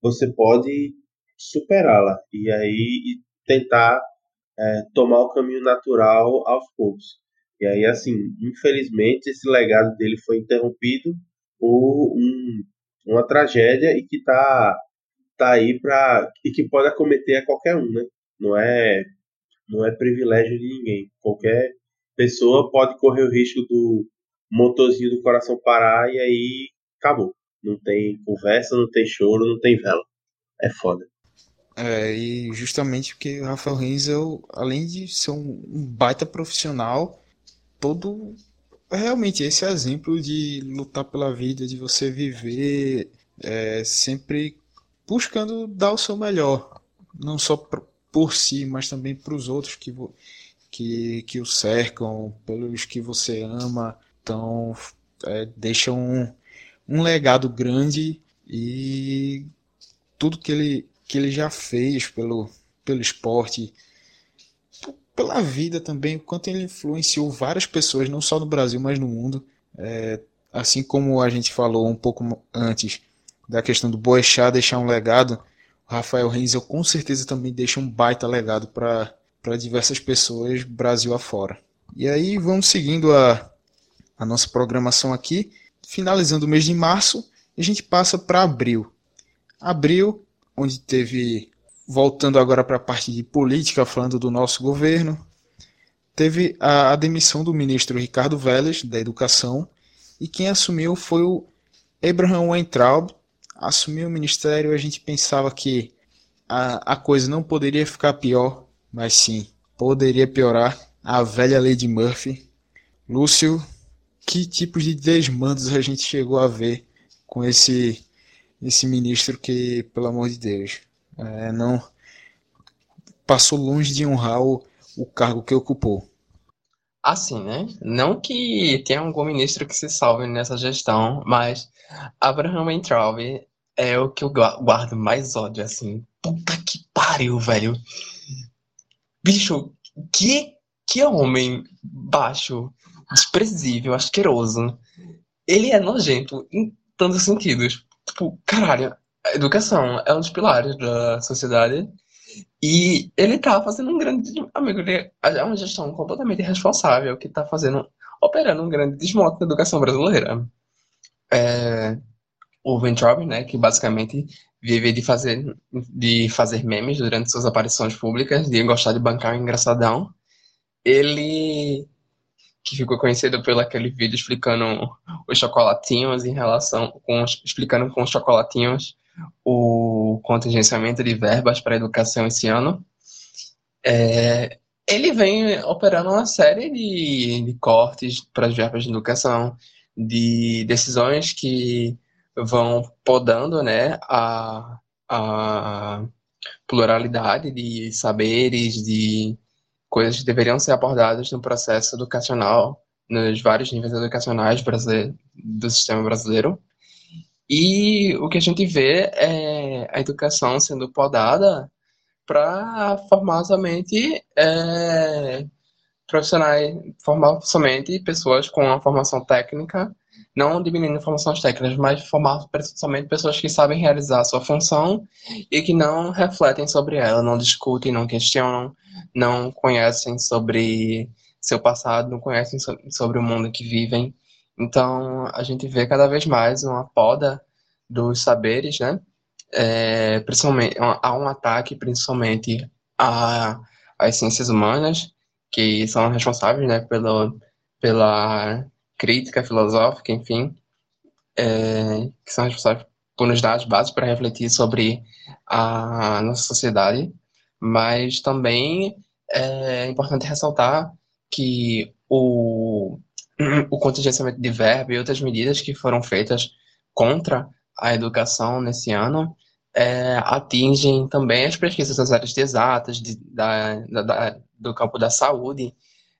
você pode superá-la e aí tentar é, tomar o caminho natural aos poucos. E aí, assim, infelizmente, esse legado dele foi interrompido por um, uma tragédia e que está tá aí para e que pode acometer a qualquer um, né? Não é não é privilégio de ninguém. Qualquer pessoa pode correr o risco do motorzinho do coração parar e aí acabou. Não tem conversa, não tem choro, não tem vela. É foda. É, e justamente porque o Rafael Renzel, além de ser um, um baita profissional, todo realmente esse exemplo de lutar pela vida, de você viver é, sempre buscando dar o seu melhor, não só por si, mas também para os outros que, que, que o cercam, pelos que você ama. Então, é, deixa um, um legado grande e tudo que ele, que ele já fez pelo, pelo esporte, pela vida também, o quanto ele influenciou várias pessoas, não só no Brasil, mas no mundo. É, assim como a gente falou um pouco antes da questão do Boechat deixar um legado, o Rafael Renzel com certeza também deixa um baita legado para diversas pessoas, Brasil afora. E aí vamos seguindo a, a nossa programação aqui, finalizando o mês de março, a gente passa para abril. Abril, onde teve voltando agora para a parte de política, falando do nosso governo, teve a, a, demissão do ministro Ricardo Vélez, da Educação, e quem assumiu foi o Abraham Weintraub. Assumiu o ministério, a gente pensava que a, a coisa não poderia ficar pior, mas sim, poderia piorar. A velha de Murphy. Lúcio, que tipos de desmandos a gente chegou a ver com esse, esse ministro que, pelo amor de Deus, é, não passou longe de honrar o, o cargo que ocupou. Assim, né? Não que tenha algum ministro que se salve nessa gestão, mas Abraham Weintraub é o que eu guardo mais ódio, assim. Puta que pariu, velho. Bicho, que, que homem baixo, desprezível, asqueroso. Ele é nojento em tantos sentidos. Tipo, caralho, a educação é um dos pilares da sociedade e ele tá fazendo um grande. Amigo, ele é uma gestão completamente irresponsável que tá fazendo. operando um grande desmonte na educação brasileira. É, o Ventrove, né, que basicamente vive de fazer, de fazer memes durante suas aparições públicas, de gostar de bancar um engraçadão. Ele que ficou conhecido pelo aquele vídeo explicando os chocolatinhos em relação com explicando com os chocolatinhos o contingenciamento de verbas para educação esse ano. É, ele vem operando uma série de, de cortes para as verbas de educação, de decisões que vão podando né, a, a pluralidade de saberes, de coisas que deveriam ser abordadas no processo educacional, nos vários níveis educacionais do sistema brasileiro. E o que a gente vê é a educação sendo podada para formar somente é, profissionais, formar somente pessoas com uma formação técnica, não diminuindo formações técnicas, mas formar somente pessoas que sabem realizar a sua função e que não refletem sobre ela, não discutem, não questionam, não conhecem sobre seu passado, não conhecem sobre o mundo que vivem. Então, a gente vê cada vez mais uma poda dos saberes, né? É, principalmente, há um ataque principalmente às ciências humanas, que são responsáveis né, pelo, pela crítica filosófica, enfim, é, que são responsáveis por nos dar as bases para refletir sobre a nossa sociedade mas também é importante ressaltar que o, o contingenciamento de verbo e outras medidas que foram feitas contra a educação nesse ano é, atingem também as pesquisas das áreas de exatas, de, da, da, do campo da saúde,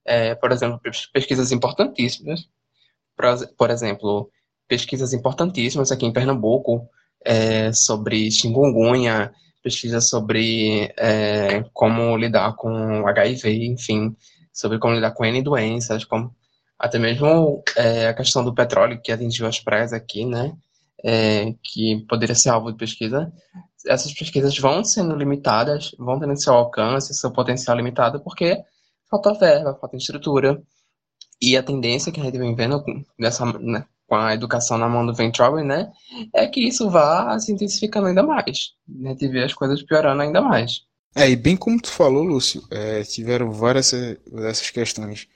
é, por exemplo, pesquisas importantíssimas, por, exemplo, pesquisas importantíssimas aqui em Pernambuco é, sobre chikungunya, pesquisa sobre é, como lidar com HIV, enfim, sobre como lidar com N doenças, como, até mesmo é, a questão do petróleo que atingiu as praias aqui, né, é, que poderia ser alvo de pesquisa. Essas pesquisas vão sendo limitadas, vão tendo seu alcance, seu potencial limitado, porque falta verba, falta estrutura. E a tendência que a gente vem vendo nessa, né, com a educação na mão do Ventrove, né, é que isso vá se intensificando ainda mais, né, de ver as coisas piorando ainda mais. É, e bem como tu falou, Lúcio, é, tiveram várias dessas questões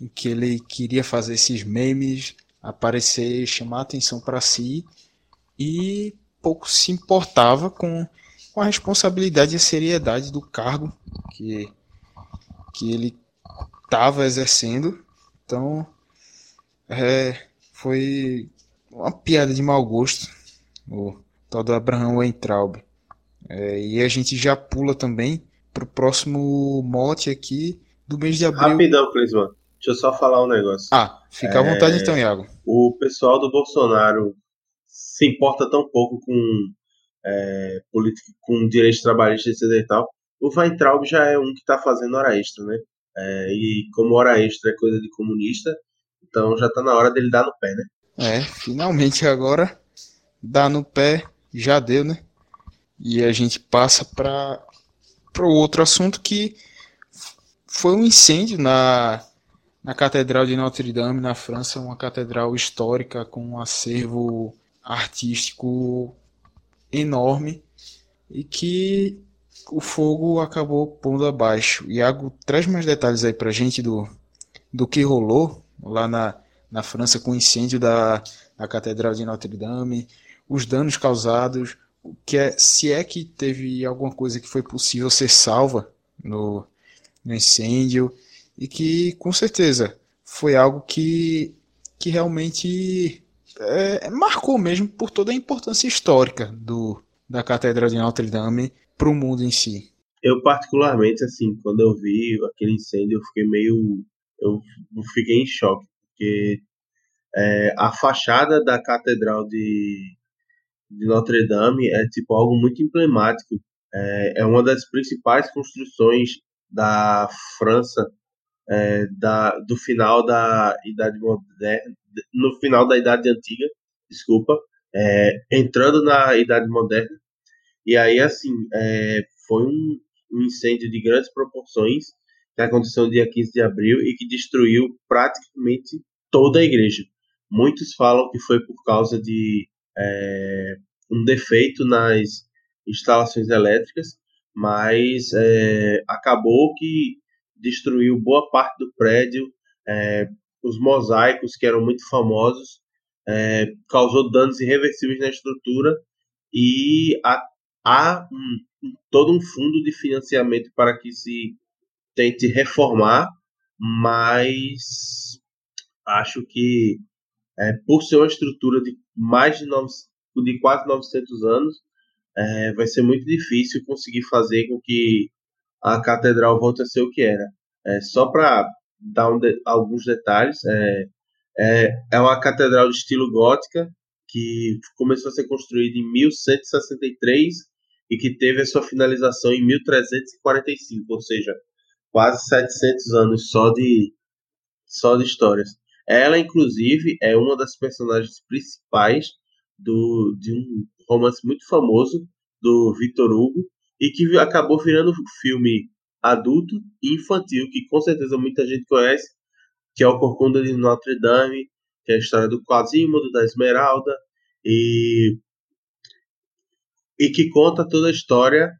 em que ele queria fazer esses memes aparecer, chamar atenção para si e pouco se importava com, com a responsabilidade e a seriedade do cargo que, que ele estava exercendo. Então, é, foi uma piada de mau gosto, o tal do Abraham Weintraub. É, e a gente já pula também para o próximo mote aqui do mês de abril. Rapidão, Clisman. Deixa eu só falar um negócio. Ah, fica à é, vontade então, Iago. O pessoal do Bolsonaro se importa tão pouco com é, política, com direitos trabalhistas e tal. O Weintraub já é um que está fazendo hora extra, né? É, e como hora extra é coisa de comunista, então já tá na hora dele dar no pé, né? É, finalmente agora dá no pé, já deu, né? E a gente passa para o outro assunto que foi um incêndio na, na Catedral de Notre Dame, na França, uma catedral histórica com um acervo artístico enorme e que o fogo acabou pondo abaixo. Iago, traz mais detalhes aí pra gente do, do que rolou lá na, na França com o incêndio da, da Catedral de Notre Dame, os danos causados, que é, se é que teve alguma coisa que foi possível ser salva no, no incêndio, e que com certeza foi algo que, que realmente é, marcou mesmo por toda a importância histórica do, da Catedral de Notre Dame para o mundo em si. Eu particularmente, assim, quando eu vi aquele incêndio, eu fiquei meio eu fiquei em choque, porque é, a fachada da Catedral de, de Notre Dame é tipo algo muito emblemático. É, é uma das principais construções da França é, da, do final da Idade Moderna, no final da Idade Antiga, desculpa, é, entrando na Idade Moderna. E aí, assim, é, foi um, um incêndio de grandes proporções que aconteceu no dia 15 de abril e que destruiu praticamente toda a igreja. Muitos falam que foi por causa de é, um defeito nas instalações elétricas, mas é, acabou que destruiu boa parte do prédio, é, os mosaicos que eram muito famosos, é, causou danos irreversíveis na estrutura e há, há um, todo um fundo de financiamento para que se tente reformar, mas acho que é, por ser uma estrutura de mais de, nove, de quase 900 anos, é, vai ser muito difícil conseguir fazer com que a catedral volte a ser o que era. É, só para dar um de, alguns detalhes, é, é, é uma catedral de estilo gótica que começou a ser construída em 1163 e que teve a sua finalização em 1345, ou seja, quase 700 anos só de só de histórias. Ela, inclusive, é uma das personagens principais do, de um romance muito famoso do Victor Hugo e que acabou virando filme adulto e infantil, que com certeza muita gente conhece, que é o Corcunda de Notre Dame, que é a história do Quasimodo, da Esmeralda, e, e que conta toda a história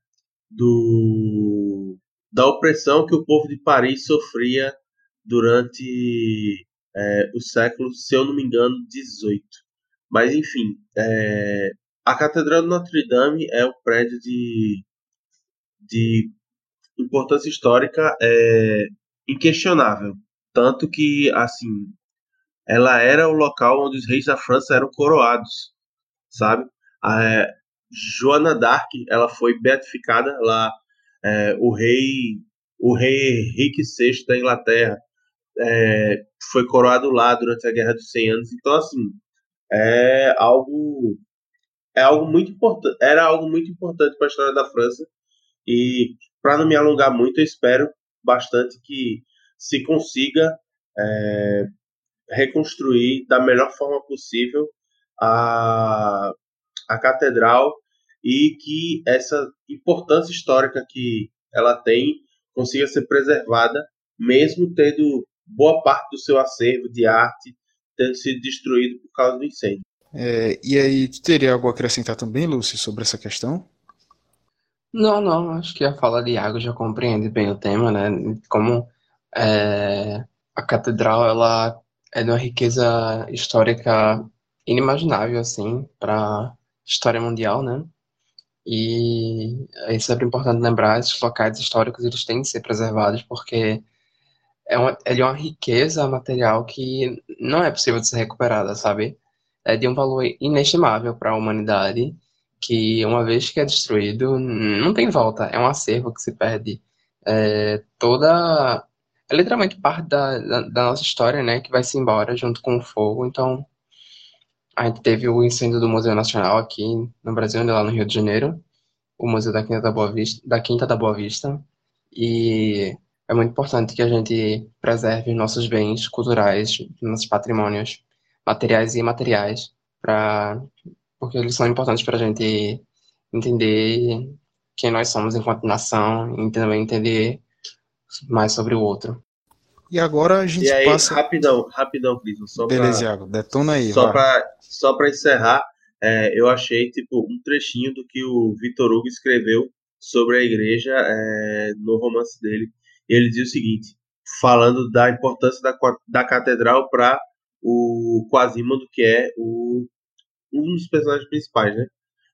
do, da opressão que o povo de Paris sofria durante é, o século, se eu não me engano, 18. Mas enfim, é, a Catedral de Notre Dame é um prédio de, de importância histórica é, inquestionável. Tanto que, assim, ela era o local onde os reis da França eram coroados, sabe? A é, Joana d'Arc, ela foi beatificada lá, é, o rei o rei Henrique VI da Inglaterra é, foi coroado lá durante a Guerra dos 100 Anos. Então, assim, é algo é algo muito importante, era algo muito importante para a história da França. E para não me alongar muito, eu espero bastante que se consiga é, reconstruir da melhor forma possível a, a catedral e que essa importância histórica que ela tem consiga ser preservada, mesmo tendo boa parte do seu acervo de arte tendo sido destruído por causa do incêndio. É, e aí, teria algo a acrescentar também, Lúcio, sobre essa questão? Não, não, acho que a fala de Iago já compreende bem o tema, né? Como é, a catedral, ela é de uma riqueza histórica inimaginável, assim, para história mundial, né? E é sempre importante lembrar, esses locais históricos, eles têm que ser preservados, porque é uma, é de uma riqueza material que não é possível de ser recuperada, sabe? é de um valor inestimável para a humanidade, que uma vez que é destruído, não tem volta. É um acervo que se perde. É, toda. É literalmente parte da, da, da, nossa história, né? Que vai se embora junto com o fogo. Então, a gente teve o incêndio do Museu Nacional aqui no Brasil, lá no Rio de Janeiro, o Museu da Quinta da Boa Vista, da Quinta da Boa Vista. E é muito importante que a gente preserve nossos bens culturais, nossos patrimônios materiais e imateriais, pra, porque eles são importantes para a gente entender quem nós somos enquanto nação e também entender mais sobre o outro. E agora a gente e aí, passa. Rapidão, rapidão, Cris. Só Beleza, pra, Iago, detona aí. Só para só pra encerrar, é, eu achei tipo um trechinho do que o Vitor Hugo escreveu sobre a igreja é, no romance dele. E ele diz o seguinte: falando da importância da, da catedral para o Quasimodo, que é o, um dos personagens principais, né?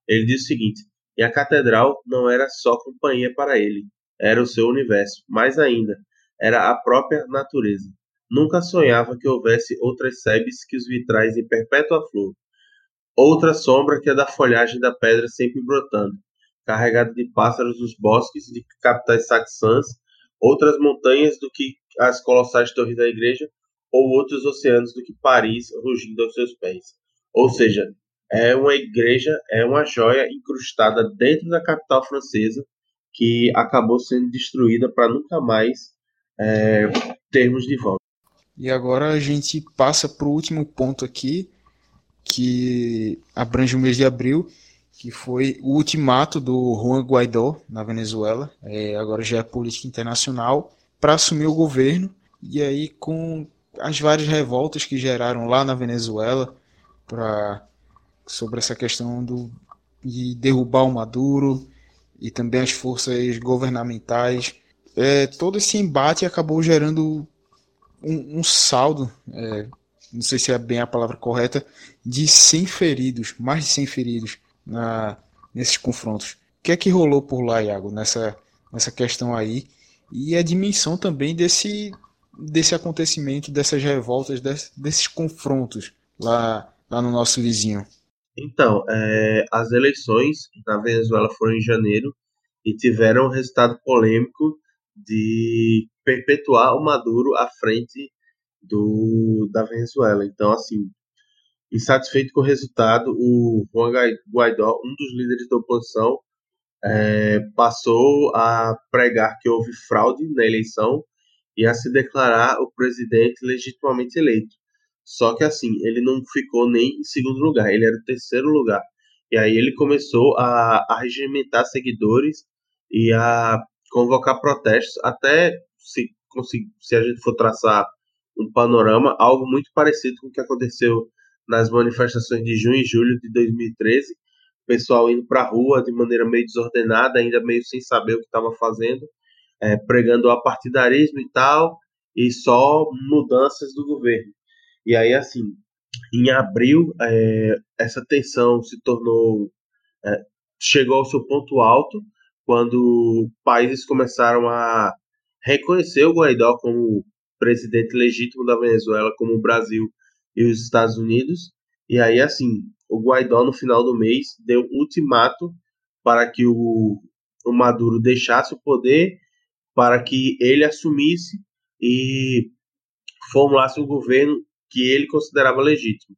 Ele diz o seguinte: e a catedral não era só companhia para ele, era o seu universo, mais ainda, era a própria natureza. Nunca sonhava que houvesse outras sebes que os vitrais em perpétua flor, outra sombra que a da folhagem da pedra sempre brotando, carregada de pássaros dos bosques de capitais saxãs, outras montanhas do que as colossais torres da igreja, ou outros oceanos do que Paris rugindo aos seus pés. Ou seja, é uma igreja, é uma joia incrustada dentro da capital francesa que acabou sendo destruída para nunca mais é, termos de volta. E agora a gente passa para o último ponto aqui, que abrange o mês de abril, que foi o ultimato do Juan Guaidó na Venezuela, é, agora já é política internacional, para assumir o governo. E aí, com as várias revoltas que geraram lá na Venezuela pra, sobre essa questão do, de derrubar o Maduro e também as forças governamentais, é, todo esse embate acabou gerando um, um saldo, é, não sei se é bem a palavra correta, de 100 feridos, mais de 100 feridos na, nesses confrontos. O que é que rolou por lá, Iago, nessa, nessa questão aí? E a dimensão também desse, desse acontecimento, dessas revoltas, desse, desses confrontos lá, lá no nosso vizinho. Então, é, as eleições na Venezuela foram em janeiro e tiveram um resultado polêmico de perpetuar o Maduro à frente do, da Venezuela. Então, assim, insatisfeito com o resultado, o Juan Guaidó, um dos líderes da oposição, é, passou a pregar que houve fraude na eleição e a se declarar o presidente legitimamente eleito. Só que assim, ele não ficou nem em segundo lugar, ele era o terceiro lugar. E aí ele começou a, a regimentar seguidores e a convocar protestos, até se, se a gente for traçar um panorama, algo muito parecido com o que aconteceu nas manifestações de junho e julho de 2013, pessoal indo para a rua de maneira meio desordenada, ainda meio sem saber o que estava fazendo, é, pregando o apartidarismo e tal, e só mudanças do governo. E aí, assim, em abril, é, essa tensão se tornou. É, chegou ao seu ponto alto, quando países começaram a reconhecer o Guaidó como presidente legítimo da Venezuela, como o Brasil e os Estados Unidos. E aí, assim, o Guaidó, no final do mês, deu ultimato para que o, o Maduro deixasse o poder, para que ele assumisse e formulasse um governo que ele considerava legítimo.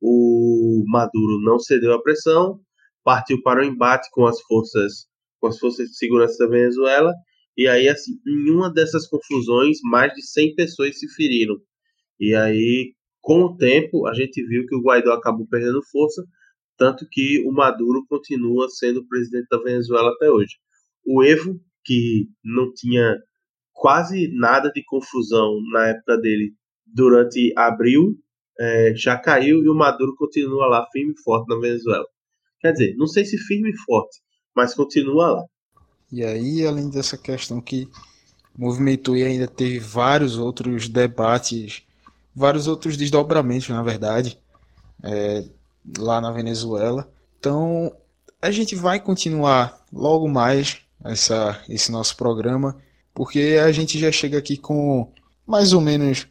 O Maduro não cedeu à pressão, partiu para o embate com as forças com as forças de segurança da Venezuela. E aí, assim, em uma dessas confusões, mais de 100 pessoas se feriram. E aí, com o tempo, a gente viu que o Guaidó acabou perdendo força, tanto que o Maduro continua sendo presidente da Venezuela até hoje. O Evo, que não tinha quase nada de confusão na época dele durante abril, é, já caiu e o Maduro continua lá firme e forte na Venezuela. Quer dizer, não sei se firme e forte, mas continua lá. E aí, além dessa questão que movimentou e ainda teve vários outros debates, vários outros desdobramentos, na verdade, é, lá na Venezuela. Então, a gente vai continuar logo mais essa, esse nosso programa, porque a gente já chega aqui com mais ou menos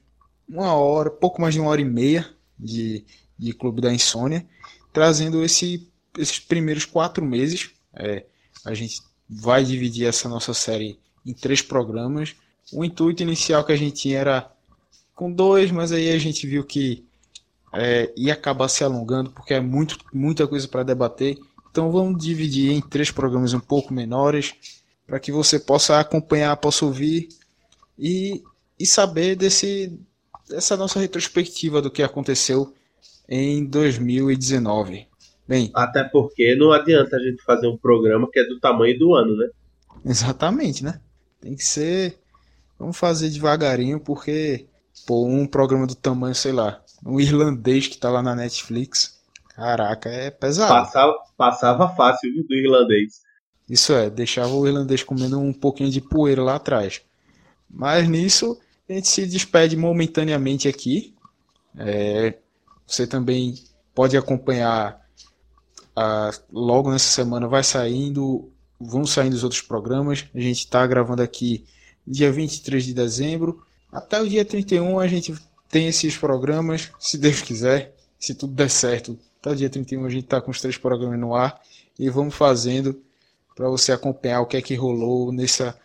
uma hora, pouco mais de uma hora e meia de, de Clube da Insônia, trazendo esse, esses primeiros quatro meses é, a gente vai dividir essa nossa série em três programas. O intuito inicial que a gente tinha era com dois, mas aí a gente viu que é, ia acabar se alongando porque é muito, muita coisa para debater. Então vamos dividir em três programas um pouco menores para que você possa acompanhar, possa ouvir e, e saber desse, dessa nossa retrospectiva do que aconteceu em 2019. Bem, Até porque não adianta a gente fazer um programa que é do tamanho do ano, né? Exatamente, né? Tem que ser. Vamos fazer devagarinho, porque, pô, um programa do tamanho, sei lá, um irlandês que tá lá na Netflix. Caraca, é pesado. Passava, passava fácil viu, do irlandês. Isso é, deixava o irlandês comendo um pouquinho de poeira lá atrás. Mas nisso, a gente se despede momentaneamente aqui. É, você também pode acompanhar ah, logo nessa semana vai saindo, vão saindo os outros programas. A gente está gravando aqui dia 23 de dezembro. Até o dia 31 a gente tem esses programas, se Deus quiser, se tudo der certo. Até o dia 31 a gente está com os três programas no ar e vamos fazendo para você acompanhar o que é que rolou nessa,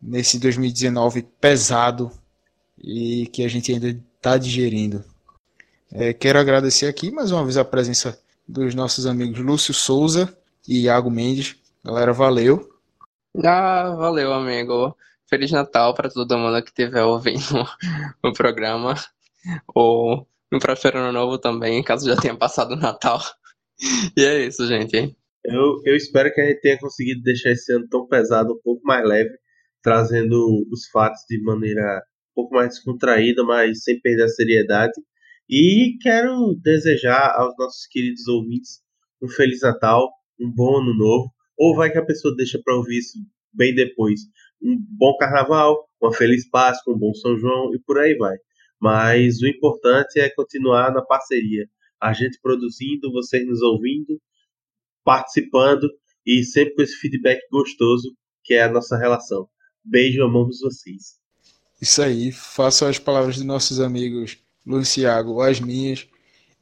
nesse 2019 pesado e que a gente ainda está digerindo. É, quero agradecer aqui mais uma vez a presença dos nossos amigos Lúcio Souza e Iago Mendes. Galera, valeu. Ah, valeu, amigo. Feliz Natal para todo mundo que estiver ouvindo *laughs* o programa. Ou no próximo ano novo também, caso já tenha passado o Natal. E é isso, gente. Eu, eu espero que a gente tenha conseguido deixar esse ano tão pesado um pouco mais leve, trazendo os fatos de maneira pouco mais descontraída, mas sem perder a seriedade. E quero desejar aos nossos queridos ouvintes um Feliz Natal, um bom Ano Novo, ou vai que a pessoa deixa para ouvir isso bem depois. Um bom Carnaval, uma Feliz Páscoa, um bom São João e por aí vai. Mas o importante é continuar na parceria. A gente produzindo, vocês nos ouvindo, participando e sempre com esse feedback gostoso que é a nossa relação. Beijo, amamos vocês. Isso aí, faço as palavras dos nossos amigos Luiz Thiago, as minhas.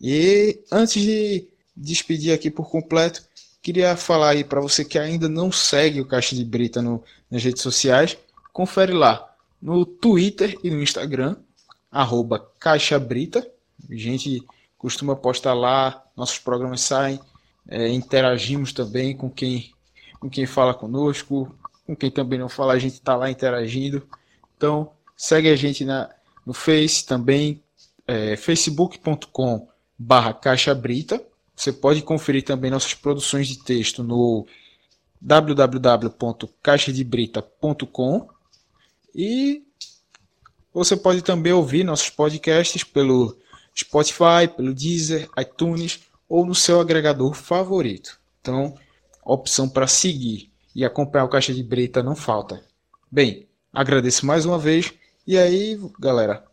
E antes de despedir aqui por completo, queria falar aí para você que ainda não segue o Caixa de Brita no, nas redes sociais, confere lá no Twitter e no Instagram, arroba Caixa Brita. A gente costuma postar lá, nossos programas saem, é, interagimos também com quem, com quem fala conosco, com quem também não fala, a gente está lá interagindo. Então, segue a gente na, no Face também, é, facebook.com barra Caixa Brita. Você pode conferir também nossas produções de texto no www.caixadebrita.com e você pode também ouvir nossos podcasts pelo Spotify, pelo Deezer, iTunes ou no seu agregador favorito. Então, opção para seguir e acompanhar o Caixa de Brita não falta. Bem, agradeço mais uma vez e aí, galera,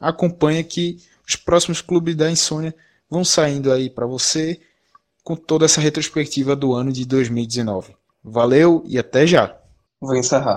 acompanha que os próximos clubes da insônia vão saindo aí para você com toda essa retrospectiva do ano de 2019. Valeu e até já. Vou encerrar.